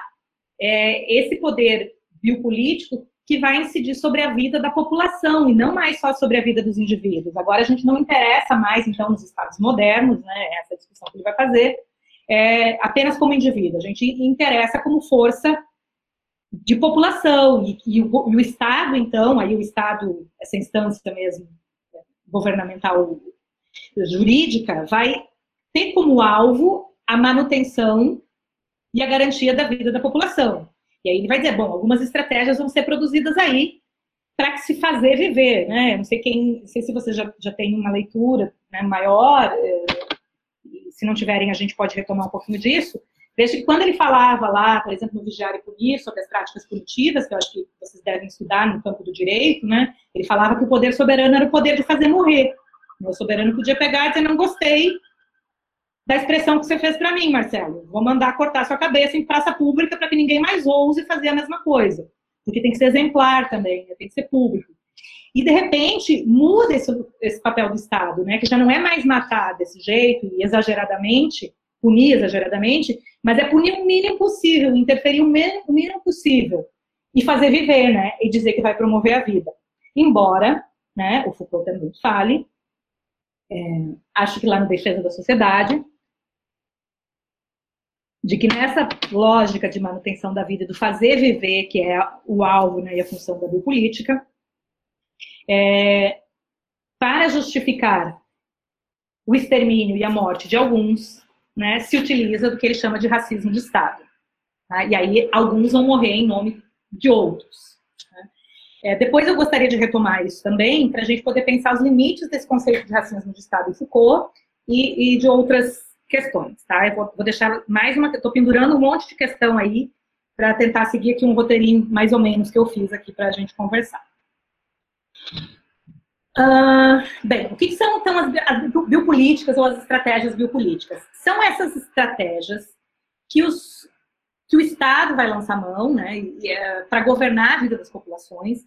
é, esse poder biopolítico que vai incidir sobre a vida da população e não mais só sobre a vida dos indivíduos. Agora a gente não interessa mais, então, nos estados modernos, né, essa discussão que ele vai fazer, é, apenas como indivíduo. A gente interessa como força de população e, e, o, e, o, Estado, então, aí o Estado, essa instância mesmo governamental jurídica, vai ter como alvo a manutenção e a garantia da vida da população. E aí ele vai dizer, bom, algumas estratégias vão ser produzidas aí para que se fazer viver, né? Não sei quem, não sei se você já, já tem uma leitura né, maior, eh, se não tiverem a gente pode retomar um pouquinho disso. Veja que quando ele falava lá, por exemplo, no Vigiar e Punir, sobre as práticas punitivas, que eu acho que vocês devem estudar no campo do direito, né? Ele falava que o poder soberano era o poder de fazer morrer. O soberano podia pegar e dizer, não gostei, da expressão que você fez para mim, Marcelo. Vou mandar cortar sua cabeça em praça pública para que ninguém mais ouse fazer a mesma coisa. Porque tem que ser exemplar também, né? tem que ser público. E, de repente, muda esse, esse papel do Estado, né? que já não é mais matar desse jeito e exageradamente, punir exageradamente, mas é punir o mínimo possível, interferir o mínimo, possível e fazer viver, né? E dizer que vai promover a vida. Embora, né, o Foucault também fale, é, acho que lá no Defesa da Sociedade, de que nessa lógica de manutenção da vida, do fazer viver, que é o alvo né, e a função da biopolítica, é, para justificar o extermínio e a morte de alguns, né, se utiliza do que ele chama de racismo de Estado. Tá? E aí alguns vão morrer em nome de outros. Né? É, depois eu gostaria de retomar isso também, para a gente poder pensar os limites desse conceito de racismo de Estado em Foucault e, e de outras questões, tá? Eu vou, vou deixar mais uma, estou pendurando um monte de questão aí para tentar seguir aqui um roteirinho mais ou menos que eu fiz aqui para a gente conversar. Uh, bem, o que, são então as, as, biopolíticas ou as estratégias biopolíticas? São essas estratégias que, os, que o Estado vai lançar mão né, é, para governar a vida das populações,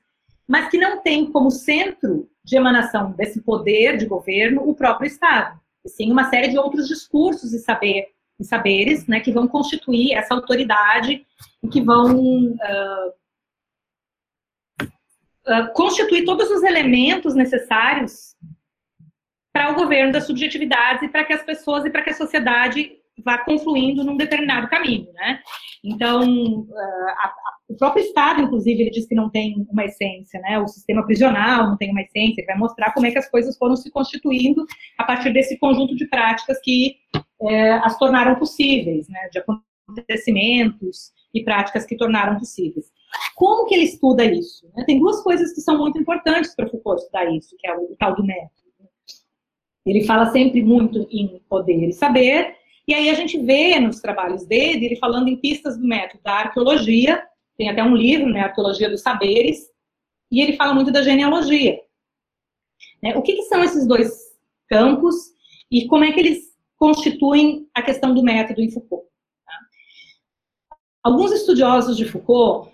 mas que não tem como centro de emanação desse poder de governo o próprio Estado e sim uma série de outros discursos e, saber, e saberes né, que vão constituir essa autoridade e que vão uh, uh, constituir todos os elementos necessários para o governo das subjetividades e para que as pessoas e para que a sociedade vá confluindo num determinado caminho, né? Então, a, a, o próprio Estado, inclusive, ele diz que não tem uma essência, né? O sistema prisional não tem uma essência, ele vai mostrar como é que as coisas foram se constituindo a partir desse conjunto de práticas que as tornaram possíveis, né? De acontecimentos e práticas que tornaram possíveis. Como que ele estuda isso? Né? Tem duas coisas que são muito importantes para Foucault estudar isso, que é o, tal do método. Ele fala sempre muito em poder e saber, e aí a gente vê nos trabalhos dele, ele falando em pistas do método da arqueologia, tem até um livro, né, Arqueologia dos Saberes, e ele fala muito da genealogia. Né? O que, que, são esses dois campos e como é que eles constituem a questão do método em Foucault? Tá? Alguns estudiosos de Foucault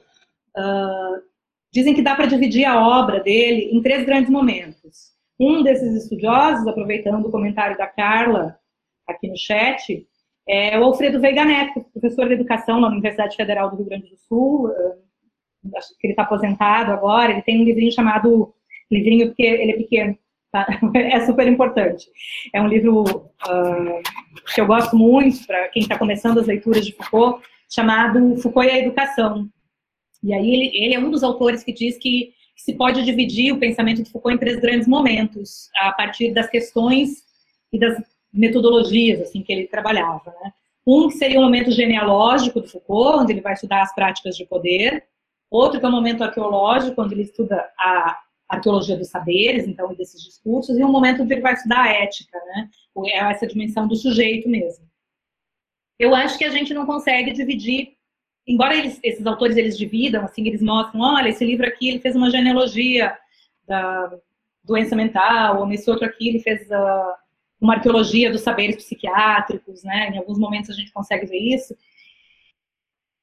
dizem que dá para dividir a obra dele em três grandes momentos. Um desses estudiosos, aproveitando o comentário da Carla aqui no chat, é o Alfredo Veiga Neto, professor de educação na Universidade Federal do Rio Grande do Sul, acho que ele está aposentado agora, ele tem um livrinho chamado, livrinho porque ele é pequeno, tá? é super importante. É um livro uh, que eu gosto muito para quem está começando as leituras de Foucault, chamado Foucault e a Educação. E aí ele, ele é um dos autores que diz que se pode dividir o pensamento de Foucault em três grandes momentos, a partir das questões e das metodologias assim que ele trabalhava. Né? Um que seria o momento genealógico do Foucault, onde ele vai estudar as práticas de poder. Outro que é o momento arqueológico, onde ele estuda a arqueologia dos saberes, então, desses discursos. E um momento onde ele vai estudar a ética, né? Essa dimensão do sujeito mesmo. Eu acho que a gente não consegue dividir, embora eles, esses autores eles dividam, assim, eles mostram, olha, esse livro aqui ele fez uma genealogia da doença mental, ou nesse outro aqui ele fez a uma arqueologia dos saberes psiquiátricos, né? Em alguns momentos a gente consegue ver isso.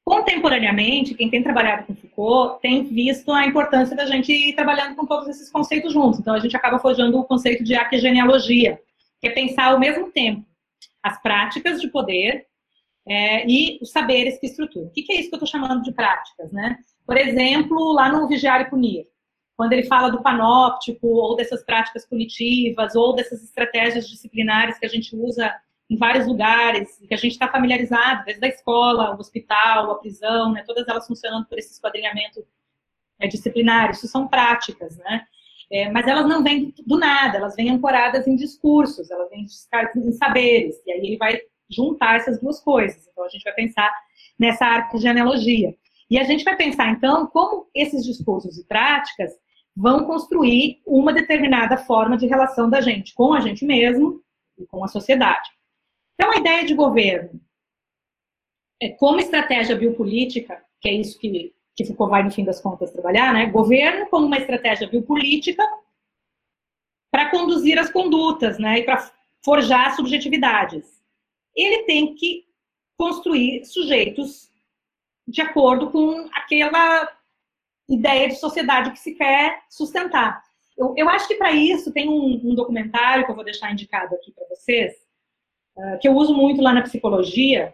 Contemporaneamente, quem tem trabalhado com Foucault tem visto a importância da gente ir trabalhando com todos esses conceitos juntos. Então, a gente acaba forjando o conceito de arquegenealogia, que é pensar ao mesmo tempo as práticas de poder é, e os saberes que estruturam. O que, que é isso que eu estou chamando de práticas, né? Por exemplo, lá no Vigiar e Punir, quando ele fala do panóptico, ou dessas práticas punitivas, ou dessas estratégias disciplinares que a gente usa em vários lugares, que a gente está familiarizado, desde a escola, o hospital, a prisão, né, todas elas funcionando por esse esquadrinhamento é, disciplinar, isso são práticas, né? É, mas elas não vêm do nada, elas vêm ancoradas em discursos, elas vêm em saberes, e aí ele vai juntar essas duas coisas. Então a gente vai pensar nessa arte de analogia. E a gente vai pensar, então, como esses discursos e práticas vão construir uma determinada forma de relação da gente com a gente mesmo e com a sociedade. Então, a ideia de governo é como estratégia biopolítica, que é isso que, que Foucault vai, no fim das contas, trabalhar, né? Governo como uma estratégia biopolítica para conduzir as condutas, né? E para forjar subjetividades. Ele tem que construir sujeitos de acordo com aquela ideia de sociedade que se quer sustentar. Eu, eu acho que para isso tem um, um, documentário que eu vou deixar indicado aqui para vocês, uh, que eu uso muito lá na psicologia,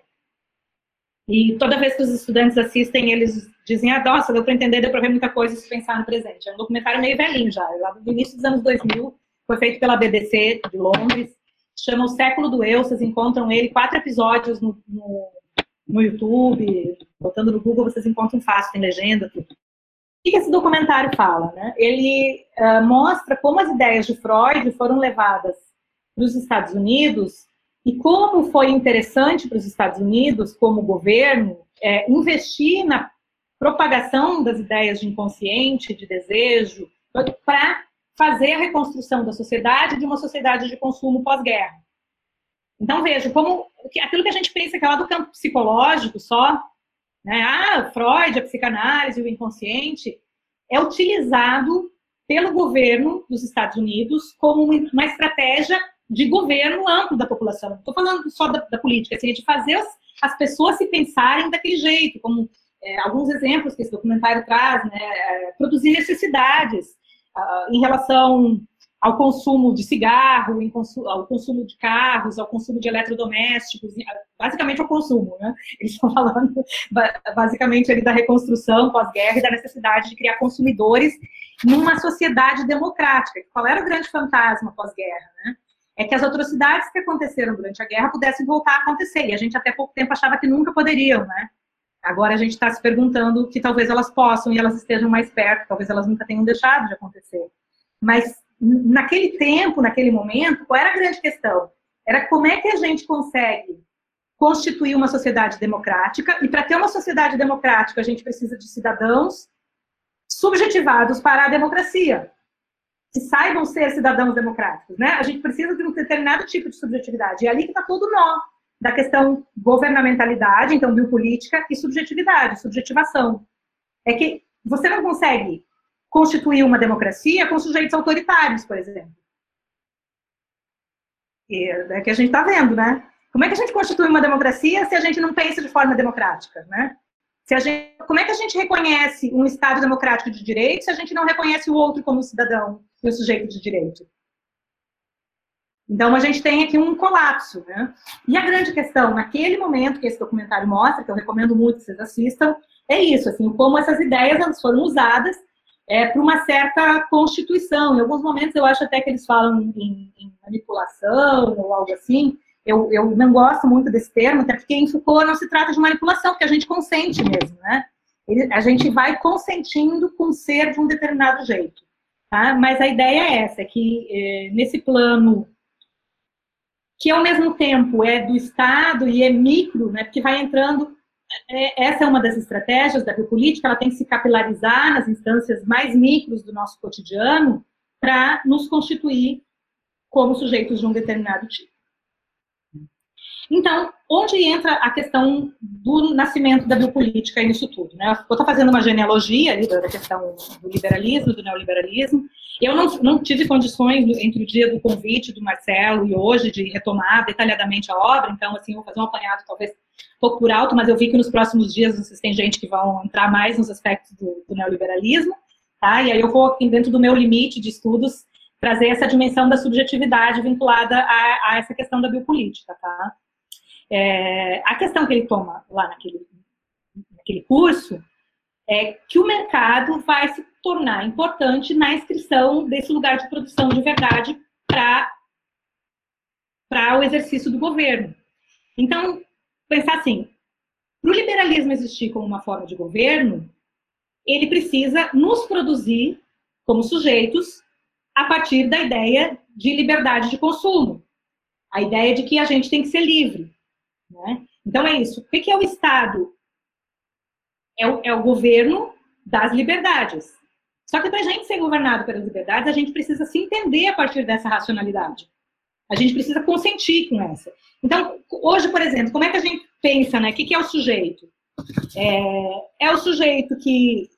e toda vez que os estudantes assistem, eles dizem, ah, nossa, deu para entender, deu para ver muita coisa se pensar no presente. É um documentário meio velhinho já, lá do início dos anos 2000, foi feito pela BBC de Londres, chama O Século do Eu, vocês encontram ele, quatro episódios no, no, no YouTube, botando no Google, vocês encontram fácil, tem legenda, tudo. O que esse documentário fala? Né? Ele uh, mostra como as ideias de Freud foram levadas para os Estados Unidos e como foi interessante para os Estados Unidos, como governo, é, investir na propagação das ideias de inconsciente, de desejo, para fazer a reconstrução da sociedade de uma sociedade de consumo pós-guerra. Então, veja, como aquilo que a gente pensa que é lá do campo psicológico só, né? Ah, Freud, a psicanálise, o inconsciente, é utilizado pelo governo dos Estados Unidos como uma estratégia de governo amplo da população. Estou falando só da, da política, assim, de fazer as, as, pessoas se pensarem daquele jeito, como é, alguns exemplos que esse documentário traz, né? É, produzir necessidades em relação ao consumo de cigarro, ao consumo de carros, ao consumo de eletrodomésticos, basicamente ao consumo, né? Eles estão falando basicamente ali da reconstrução pós-guerra e da necessidade de criar consumidores numa sociedade democrática. Qual era o grande fantasma pós-guerra, né? É que as atrocidades que aconteceram durante a guerra pudessem voltar a acontecer, e a gente até pouco tempo achava que nunca poderiam, né? Agora a gente está se perguntando que talvez elas possam e elas estejam mais perto, talvez elas nunca tenham deixado de acontecer. Mas naquele tempo, naquele momento, qual era a grande questão? Era como é que a gente consegue constituir uma sociedade democrática, e para ter uma sociedade democrática, a gente precisa de cidadãos subjetivados para a democracia, que saibam ser cidadãos democráticos, né? A gente precisa de um determinado tipo de subjetividade, e é ali que está todo nó da questão governamentalidade, então biopolítica, e subjetividade, subjetivação. É que você não consegue constituir uma democracia com sujeitos autoritários, por exemplo. E é que a gente está vendo, né? Como é que a gente constitui uma democracia se a gente não pensa de forma democrática, né? Se a gente, como é que a gente reconhece um Estado democrático de direito se a gente não reconhece o outro como cidadão e o sujeito de direito? Então, a gente tem aqui um colapso, né? E a grande questão, naquele momento que esse documentário mostra, que eu recomendo muito que vocês assistam, é isso, assim, como essas ideias elas foram usadas é, para uma certa constituição. Em alguns momentos eu acho até que eles falam em, em manipulação ou algo assim. Eu, eu, não gosto muito desse termo, até porque em Foucault não se trata de manipulação, porque a gente consente mesmo, né? Ele, a gente vai consentindo com ser de um determinado jeito. Tá? Mas a ideia é essa, é que é, nesse plano que ao mesmo tempo é do Estado e é micro, né, porque vai entrando é, essa é uma das estratégias da biopolítica, ela tem que se capilarizar nas instâncias mais micros do nosso cotidiano para nos constituir como sujeitos de um determinado tipo. Então, onde entra a questão do nascimento da biopolítica nisso tudo? Né? Eu estou fazendo uma genealogia ali da questão do liberalismo, do neoliberalismo. Eu não, não tive condições entre o dia do convite do Marcelo e hoje de retomar detalhadamente a obra, então, assim, vou fazer um apanhado talvez pouco por alto, mas eu vi que nos próximos dias vocês têm gente que vão entrar mais nos aspectos do, do neoliberalismo, tá? E aí eu vou, dentro do meu limite de estudos, trazer essa dimensão da subjetividade vinculada a, a essa questão da biopolítica, tá? É, a questão que ele toma lá naquele, naquele curso é que o mercado vai se tornar importante na inscrição desse lugar de produção de verdade para o exercício do governo. Então, pensar assim, para o liberalismo existir como uma forma de governo, ele precisa nos produzir como sujeitos a partir da ideia de liberdade de consumo, a ideia de que a gente tem que ser livre. Né? Então é isso. O que é o Estado? É o, é o governo das liberdades. Só que para a gente ser governado pelas liberdades, a gente precisa se entender a partir dessa racionalidade. A gente precisa consentir com essa. Então, hoje, por exemplo, como é que a gente pensa, né? O que é o sujeito? É, é o sujeito que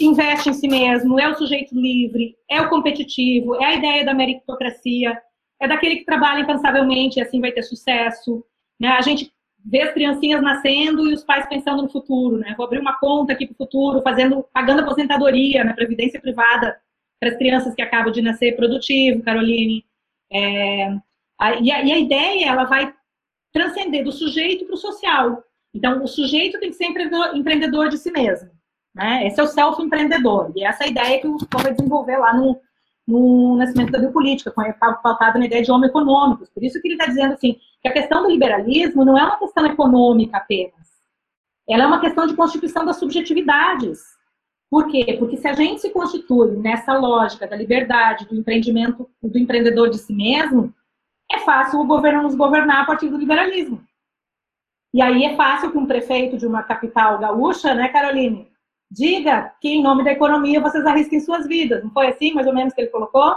investe em si mesmo, é o sujeito livre, é o competitivo, é a ideia da meritocracia, é daquele que trabalha incansavelmente e assim vai ter sucesso. Né? A gente vê as criancinhas nascendo e os pais pensando no futuro, né? Vou abrir uma conta aqui para o futuro, fazendo, pagando aposentadoria, né? Previdência privada para as crianças que acabam de nascer produtivo, Caroline. É, a, e, a, e a ideia, ela vai transcender do sujeito para o social. Então, o sujeito tem que ser empreendedor de si mesmo. Né? Esse é o self-empreendedor. E essa é a ideia que o Foucault vai desenvolver lá no, no Nascimento da Biopolítica, pautada na ideia de homem econômicos. Por isso que ele está dizendo assim, que a questão do liberalismo não é uma questão econômica apenas. Ela é uma questão de constituição das subjetividades. Por quê? Porque se a gente se constitui nessa lógica da liberdade, do empreendimento, do empreendedor de si mesmo, é fácil o governo nos governar a partir do liberalismo. E aí é fácil que um prefeito de uma capital gaúcha, né, Caroline, diga que em nome da economia vocês arrisquem suas vidas. Não foi assim, mais ou menos, que ele colocou?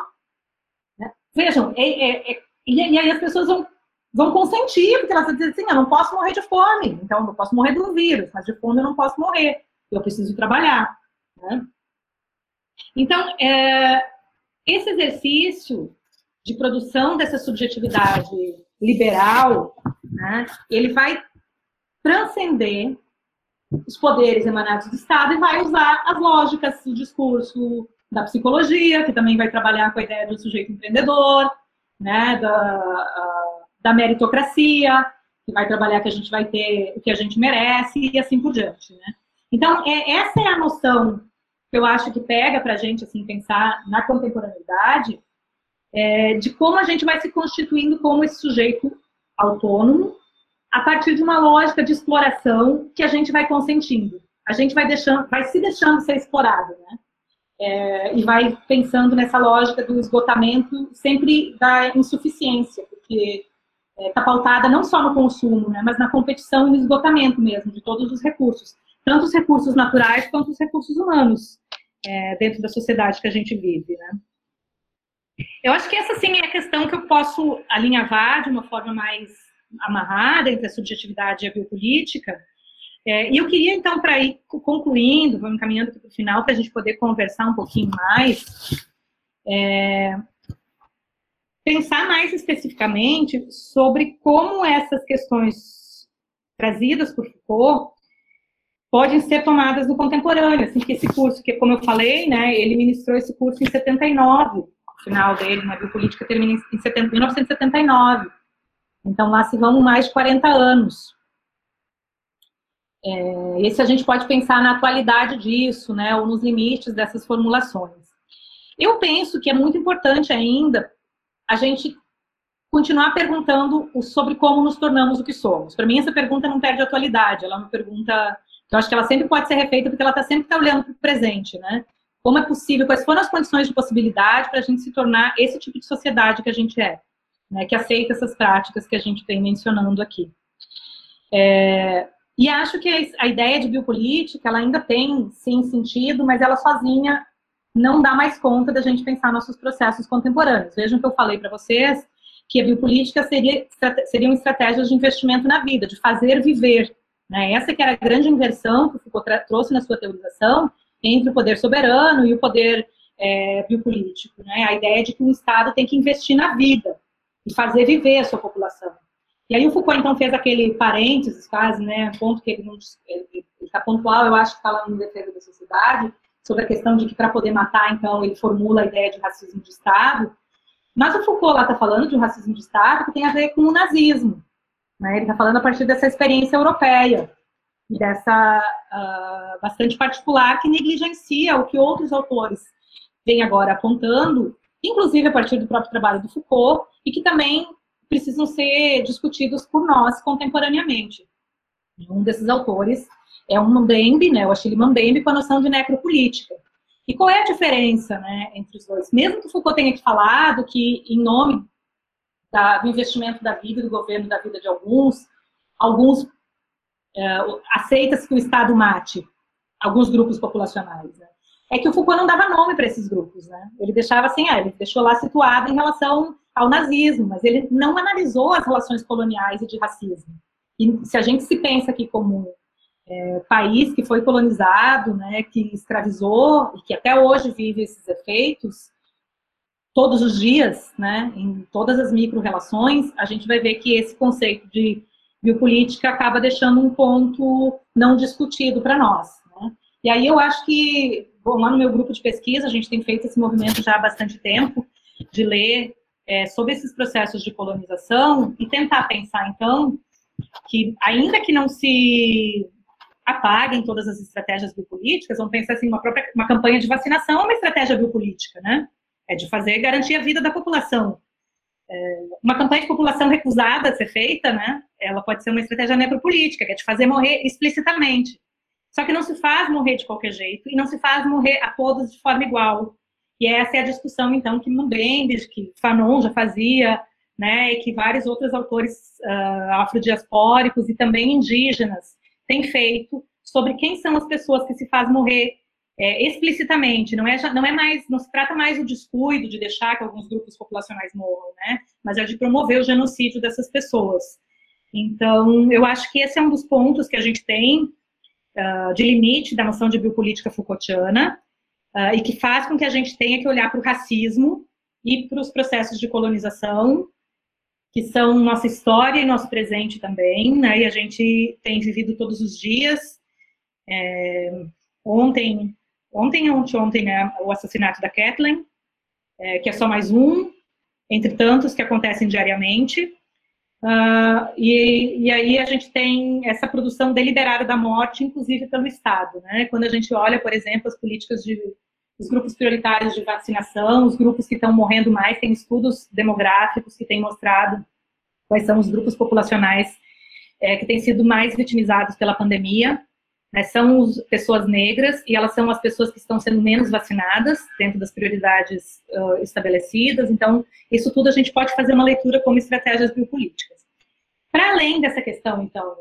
Né? Vejam, é, é, é, e, aí as pessoas vão, vão consentir, porque elas vão dizer assim, eu não posso morrer de fome, então eu posso morrer do vírus, mas de fome eu não posso morrer, eu preciso trabalhar. Né? Então, é, esse exercício de produção dessa subjetividade liberal, né, ele vai transcender os poderes emanados do Estado e vai usar as lógicas do discurso da psicologia, que também vai trabalhar com a ideia do sujeito empreendedor, né, da, da meritocracia, que vai trabalhar que a gente vai ter o que a gente merece e assim por diante, né. Então, é, essa é a noção que eu acho que pega para a gente, assim, pensar na contemporaneidade, é, de como a gente vai se constituindo como esse sujeito autônomo, a partir de uma lógica de exploração que a gente vai consentindo. A gente vai deixando, vai se deixando ser explorado, né? É, e vai pensando nessa lógica do esgotamento sempre da insuficiência, porque está é, tá pautada não só no consumo, né, mas na competição e no esgotamento mesmo de todos os recursos, tanto os recursos naturais quanto os recursos humanos é, dentro da sociedade que a gente vive, né? Eu acho que essa sim é a questão que eu posso alinhavar de uma forma mais amarrada entre a subjetividade e a biopolítica. É, e eu queria, então, para ir concluindo, vamos caminhando para o final, para a gente poder conversar um pouquinho mais, é, pensar mais especificamente sobre como essas questões trazidas por Foucault podem ser tomadas no contemporâneo, assim, que esse curso, que como eu falei, né, ele ministrou esse curso em 79, o final dele, na biopolítica termina em 1979, então, lá se vão mais de 40 anos. É, e se a gente pode pensar na atualidade disso, né, ou nos limites dessas formulações. Eu penso que é muito importante ainda a gente continuar perguntando sobre como nos tornamos o que somos. Para mim, essa pergunta não perde atualidade, ela é uma pergunta que eu acho que ela sempre pode ser refeita, porque ela está sempre tá olhando para o presente, né? Como é possível, quais foram as condições de possibilidade para a gente se tornar esse tipo de sociedade que a gente é né, que aceita essas práticas que a gente vem mencionando aqui. É, e acho que a ideia de biopolítica, ela ainda tem, sim, sentido, mas ela sozinha não dá mais conta da gente pensar nossos processos contemporâneos. Vejam que eu falei para vocês que a biopolítica seria, seriam estratégias de investimento na vida, de fazer viver. Né? Essa que era a grande inversão que o Foucault trouxe na sua teorização entre o poder soberano e o poder é, biopolítico. Né? A ideia de que um Estado tem que investir na vida e fazer viver a sua população. E aí o Foucault, então, fez aquele parênteses, quase, né, ponto que ele não está pontual, eu acho que está lá no Defesa da Sociedade, sobre a questão de que para poder matar, então, ele formula a ideia de racismo de Estado. Mas o Foucault lá está falando de um racismo de Estado que tem a ver com o nazismo. Né? Ele está falando a partir dessa experiência europeia, dessa uh, bastante particular que negligencia o que outros autores vêm agora apontando, inclusive a partir do próprio trabalho do Foucault, e que também precisam ser discutidos por nós contemporaneamente. Um desses autores é o Mbembe, né, o Achille Mbembe, com a noção de necropolítica. E qual é a diferença né, entre os dois? Mesmo que Foucault tenha falado que, em nome da, do investimento da vida, do governo da vida de alguns, alguns é, aceita-se que o Estado mate alguns grupos populacionais. Né? É que o Foucault não dava nome para esses grupos. Né? Ele deixava assim, ah, ele deixou lá situado em relação ao nazismo, mas ele não analisou as relações coloniais e de racismo. E se a gente se pensa aqui como é, país que foi colonizado, né, que escravizou e que até hoje vive esses efeitos, todos os dias, né, em todas as micro-relações, a gente vai ver que esse conceito de biopolítica acaba deixando um ponto não discutido para nós. Né? E aí eu acho que, bom, lá no meu grupo de pesquisa, a gente tem feito esse movimento já há bastante tempo, de ler é, sobre esses processos de colonização e tentar pensar, então, que ainda que não se apaguem todas as estratégias biopolíticas, vamos pensar assim, uma própria uma campanha de vacinação é uma estratégia biopolítica, né? É de fazer garantir a vida da população. É, uma campanha de população recusada a ser feita, né? Ela pode ser uma estratégia necropolítica, que é de fazer morrer explicitamente. Só que não se faz morrer de qualquer jeito e não se faz morrer a todos de forma igual. E essa é a discussão, então, que Mbembe, que Fanon já fazia, né, e que vários outros autores uh, afrodiaspóricos e também indígenas têm feito sobre quem são as pessoas que se faz morrer é, explicitamente. Não é, não é mais, não se trata mais do descuido de deixar que alguns grupos populacionais morram, né, mas é de promover o genocídio dessas pessoas. Então, eu acho que esse é um dos pontos que a gente tem uh, de limite da noção de biopolítica Foucaultiana, uh, e que faz com que a gente tenha que olhar para o racismo e para os processos de colonização, que são nossa história e nosso presente também, né? E a gente tem vivido todos os dias. É, ontem, ontem, ontem, ontem, né, o assassinato da Kathleen, é, que é só mais um, entre tantos que acontecem diariamente. Uh, e, e, aí a gente tem essa produção deliberada da morte, inclusive pelo Estado. Né? Quando a gente olha, por exemplo, as políticas de os grupos prioritários de vacinação, os grupos que estão morrendo mais, tem estudos demográficos que têm mostrado quais são os grupos populacionais é, que têm sido mais vitimizados pela pandemia. Né? São as pessoas negras e elas são as pessoas que estão sendo menos vacinadas dentro das prioridades uh, estabelecidas. Então, isso tudo a gente pode fazer uma leitura como estratégias biopolíticas. Para além dessa questão, então,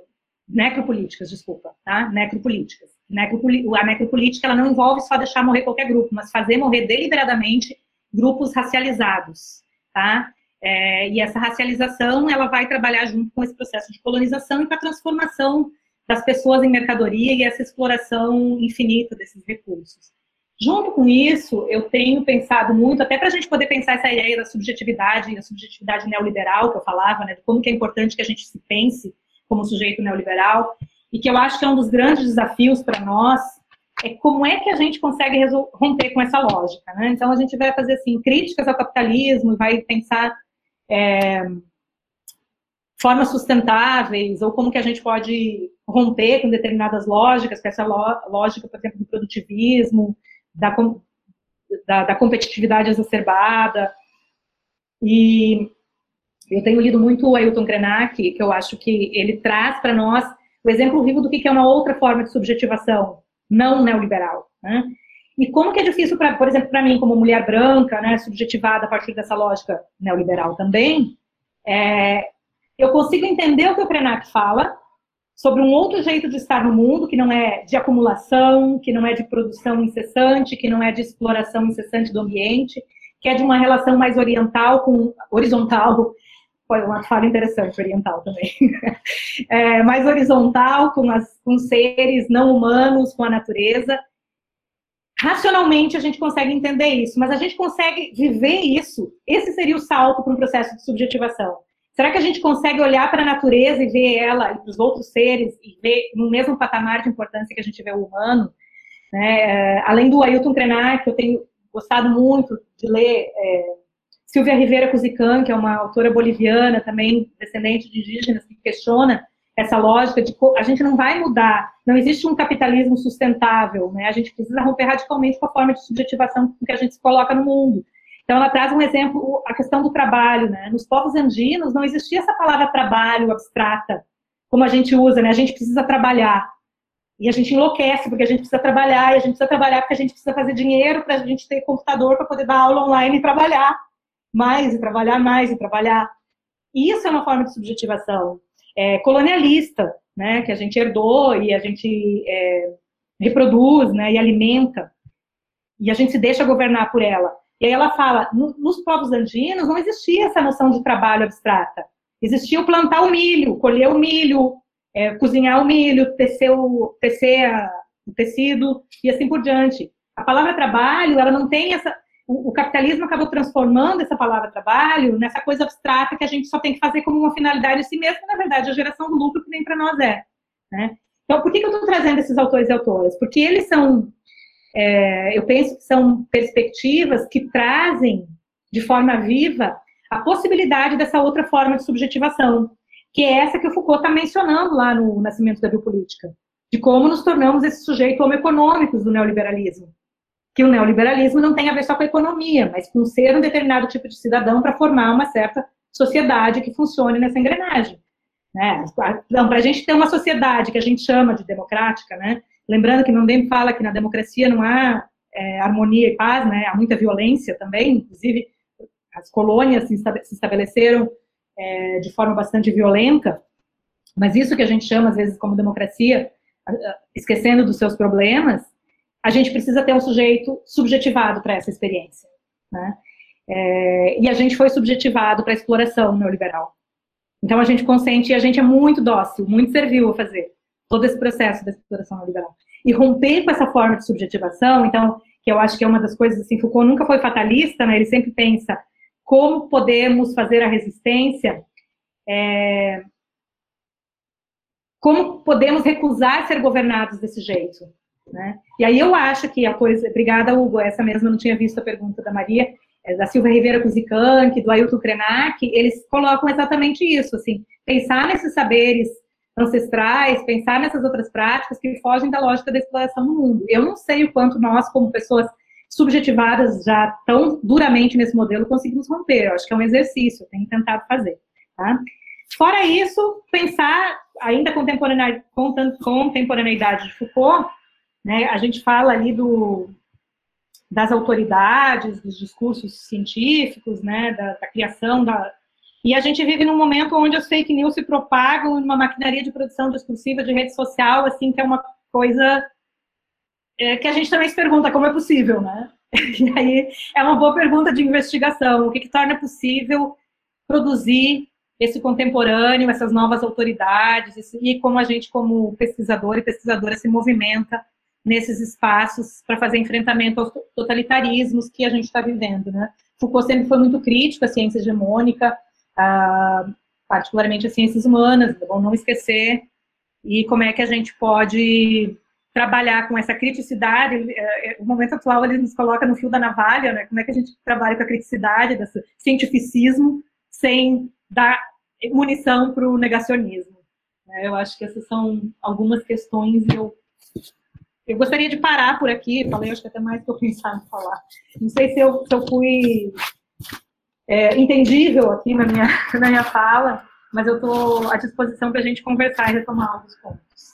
necropolíticas, desculpa, tá? Necropolíticas. A necropolítica ela não envolve só deixar morrer qualquer grupo, mas fazer morrer deliberadamente grupos racializados, tá? É, e essa racialização ela vai trabalhar junto com esse processo de colonização e com a transformação das pessoas em mercadoria e essa exploração infinita desses recursos. Junto com isso, eu tenho pensado muito, até para a gente poder pensar essa ideia da subjetividade, a subjetividade neoliberal que eu falava, né, de como que é importante que a gente se pense como sujeito neoliberal, e que eu acho que é um dos grandes desafios para nós, é como é que a gente consegue romper com essa lógica. Né? Então, a gente vai fazer assim, críticas ao capitalismo, vai pensar é, formas sustentáveis, ou como que a gente pode romper com determinadas lógicas, que é essa lógica, por exemplo, do produtivismo, da, da, da competitividade exacerbada. E eu tenho lido muito o Ailton Krenak, que eu acho que ele traz para nós o exemplo vivo do que é uma outra forma de subjetivação não neoliberal. Né? E como que é difícil, pra, por exemplo, para mim, como mulher branca, né, subjetivada a partir dessa lógica neoliberal também, é, eu consigo entender o que o Krenak fala, sobre um outro jeito de estar no mundo, que não é de acumulação, que não é de produção incessante, que não é de exploração incessante do ambiente, que é de uma relação mais oriental com horizontal, foi uma fala interessante, oriental também, é, mais horizontal com, as, com seres não humanos, com a natureza. Racionalmente a gente consegue entender isso, mas a gente consegue viver isso. Esse seria o salto para um processo de subjetivação. Será que a gente consegue olhar para a natureza e ver ela e para os outros seres e ver no mesmo patamar de importância que a gente vê o humano? Né? É, além do Ailton Krenak, que eu tenho gostado muito de ler, é, Silvia Rivera Cusican, que é uma autora boliviana também, descendente de indígenas, que questiona essa lógica de a gente não vai mudar, não existe um capitalismo sustentável, né? A gente precisa romper radicalmente com a forma de subjetivação que a gente se coloca no mundo. Então, ela traz um exemplo, a questão do trabalho, né? Nos povos andinos não existia essa palavra trabalho abstrata, como a gente usa, né? A gente precisa trabalhar. E a gente enlouquece porque a gente precisa trabalhar, e a gente precisa trabalhar porque a gente precisa fazer dinheiro para a gente ter computador para poder dar aula online e trabalhar mais, e trabalhar mais, e trabalhar. Isso é uma forma de subjetivação é, colonialista, né? Que a gente herdou e a gente é, reproduz, né? E alimenta. E a gente se deixa governar por ela. E aí ela fala, no, nos povos andinos não existia essa noção de trabalho abstrata. Existia o plantar o milho, colher o milho, é, cozinhar o milho, tecer, o, tecer a, o tecido e assim por diante. A palavra trabalho, ela não tem essa... O, o, capitalismo acabou transformando essa palavra trabalho nessa coisa abstrata que a gente só tem que fazer como uma finalidade em si mesmo, na verdade, a geração do lucro que nem para nós é. Né? Então, por que, que eu estou trazendo esses autores e autoras? Porque eles são é, eu penso que são perspectivas que trazem de forma viva a possibilidade dessa outra forma de subjetivação, que é essa que o Foucault está mencionando lá no Nascimento da Biopolítica, de como nos tornamos esse sujeito homo-econômicos do neoliberalismo. Que o neoliberalismo não tem a ver só com a economia, mas com ser um determinado tipo de cidadão para formar uma certa sociedade que funcione nessa engrenagem. Né? Então, para a gente ter uma sociedade que a gente chama de democrática, né? Lembrando que Mandem fala que na democracia não há é, harmonia e paz, né? há muita violência também, inclusive as colônias se, estabeleceram é, de forma bastante violenta, mas isso que a gente chama às vezes como democracia, esquecendo dos seus problemas, a gente precisa ter um sujeito subjetivado para essa experiência. Né? É, e a gente foi subjetivado para a exploração neoliberal. Então a gente consente e a gente é muito dócil, muito servil a fazer todo esse processo da exploração neoliberal. E romper com essa forma de subjetivação, então, que eu acho que é uma das coisas, assim, Foucault nunca foi fatalista, né, ele sempre pensa como podemos fazer a resistência, é, como podemos recusar ser governados desse jeito, né? E aí eu acho que a coisa, obrigada Hugo, essa mesma não tinha visto a pergunta da Maria, é, da Silvia Rivera Cusicanque, do Ailton Krenak, eles colocam exatamente isso, assim, pensar nesses saberes ancestrais, pensar nessas outras práticas que fogem da lógica da exploração no mundo. Eu não sei o quanto nós, como pessoas subjetivadas já tão duramente nesse modelo, conseguimos romper. Eu acho que é um exercício, tenho tentado fazer. Tá? Fora isso, pensar ainda contemporaneidade, contemporaneidade de Foucault, né, a gente fala ali do, das autoridades, dos discursos científicos, né, da, da criação da, e a gente vive num momento onde as fake news se propagam numa maquinaria de produção discursiva de rede social, assim, que é uma coisa é, que a gente também se pergunta como é possível, né? E aí é uma boa pergunta de investigação. O que, que torna possível produzir esse contemporâneo, essas novas autoridades, e como a gente, como pesquisador e pesquisadora, se movimenta nesses espaços para fazer enfrentamento aos totalitarismos que a gente está vivendo, né? Foucault sempre foi muito crítico à ciência hegemônica, particularmente as ciências humanas, é bom não esquecer, e como é que a gente pode trabalhar com essa criticidade, é, é, o momento atual ele nos coloca no fio da navalha, né? como é que a gente trabalha com a criticidade, desse cientificismo, sem dar munição para o negacionismo. Né? Eu acho que essas são algumas questões e eu, eu gostaria de parar por aqui, falei acho que até mais que eu pensava em falar. Não sei se eu, se eu fui é, entendível aqui na minha, na minha fala, mas eu estou à disposição para a gente conversar e retomar alguns pontos.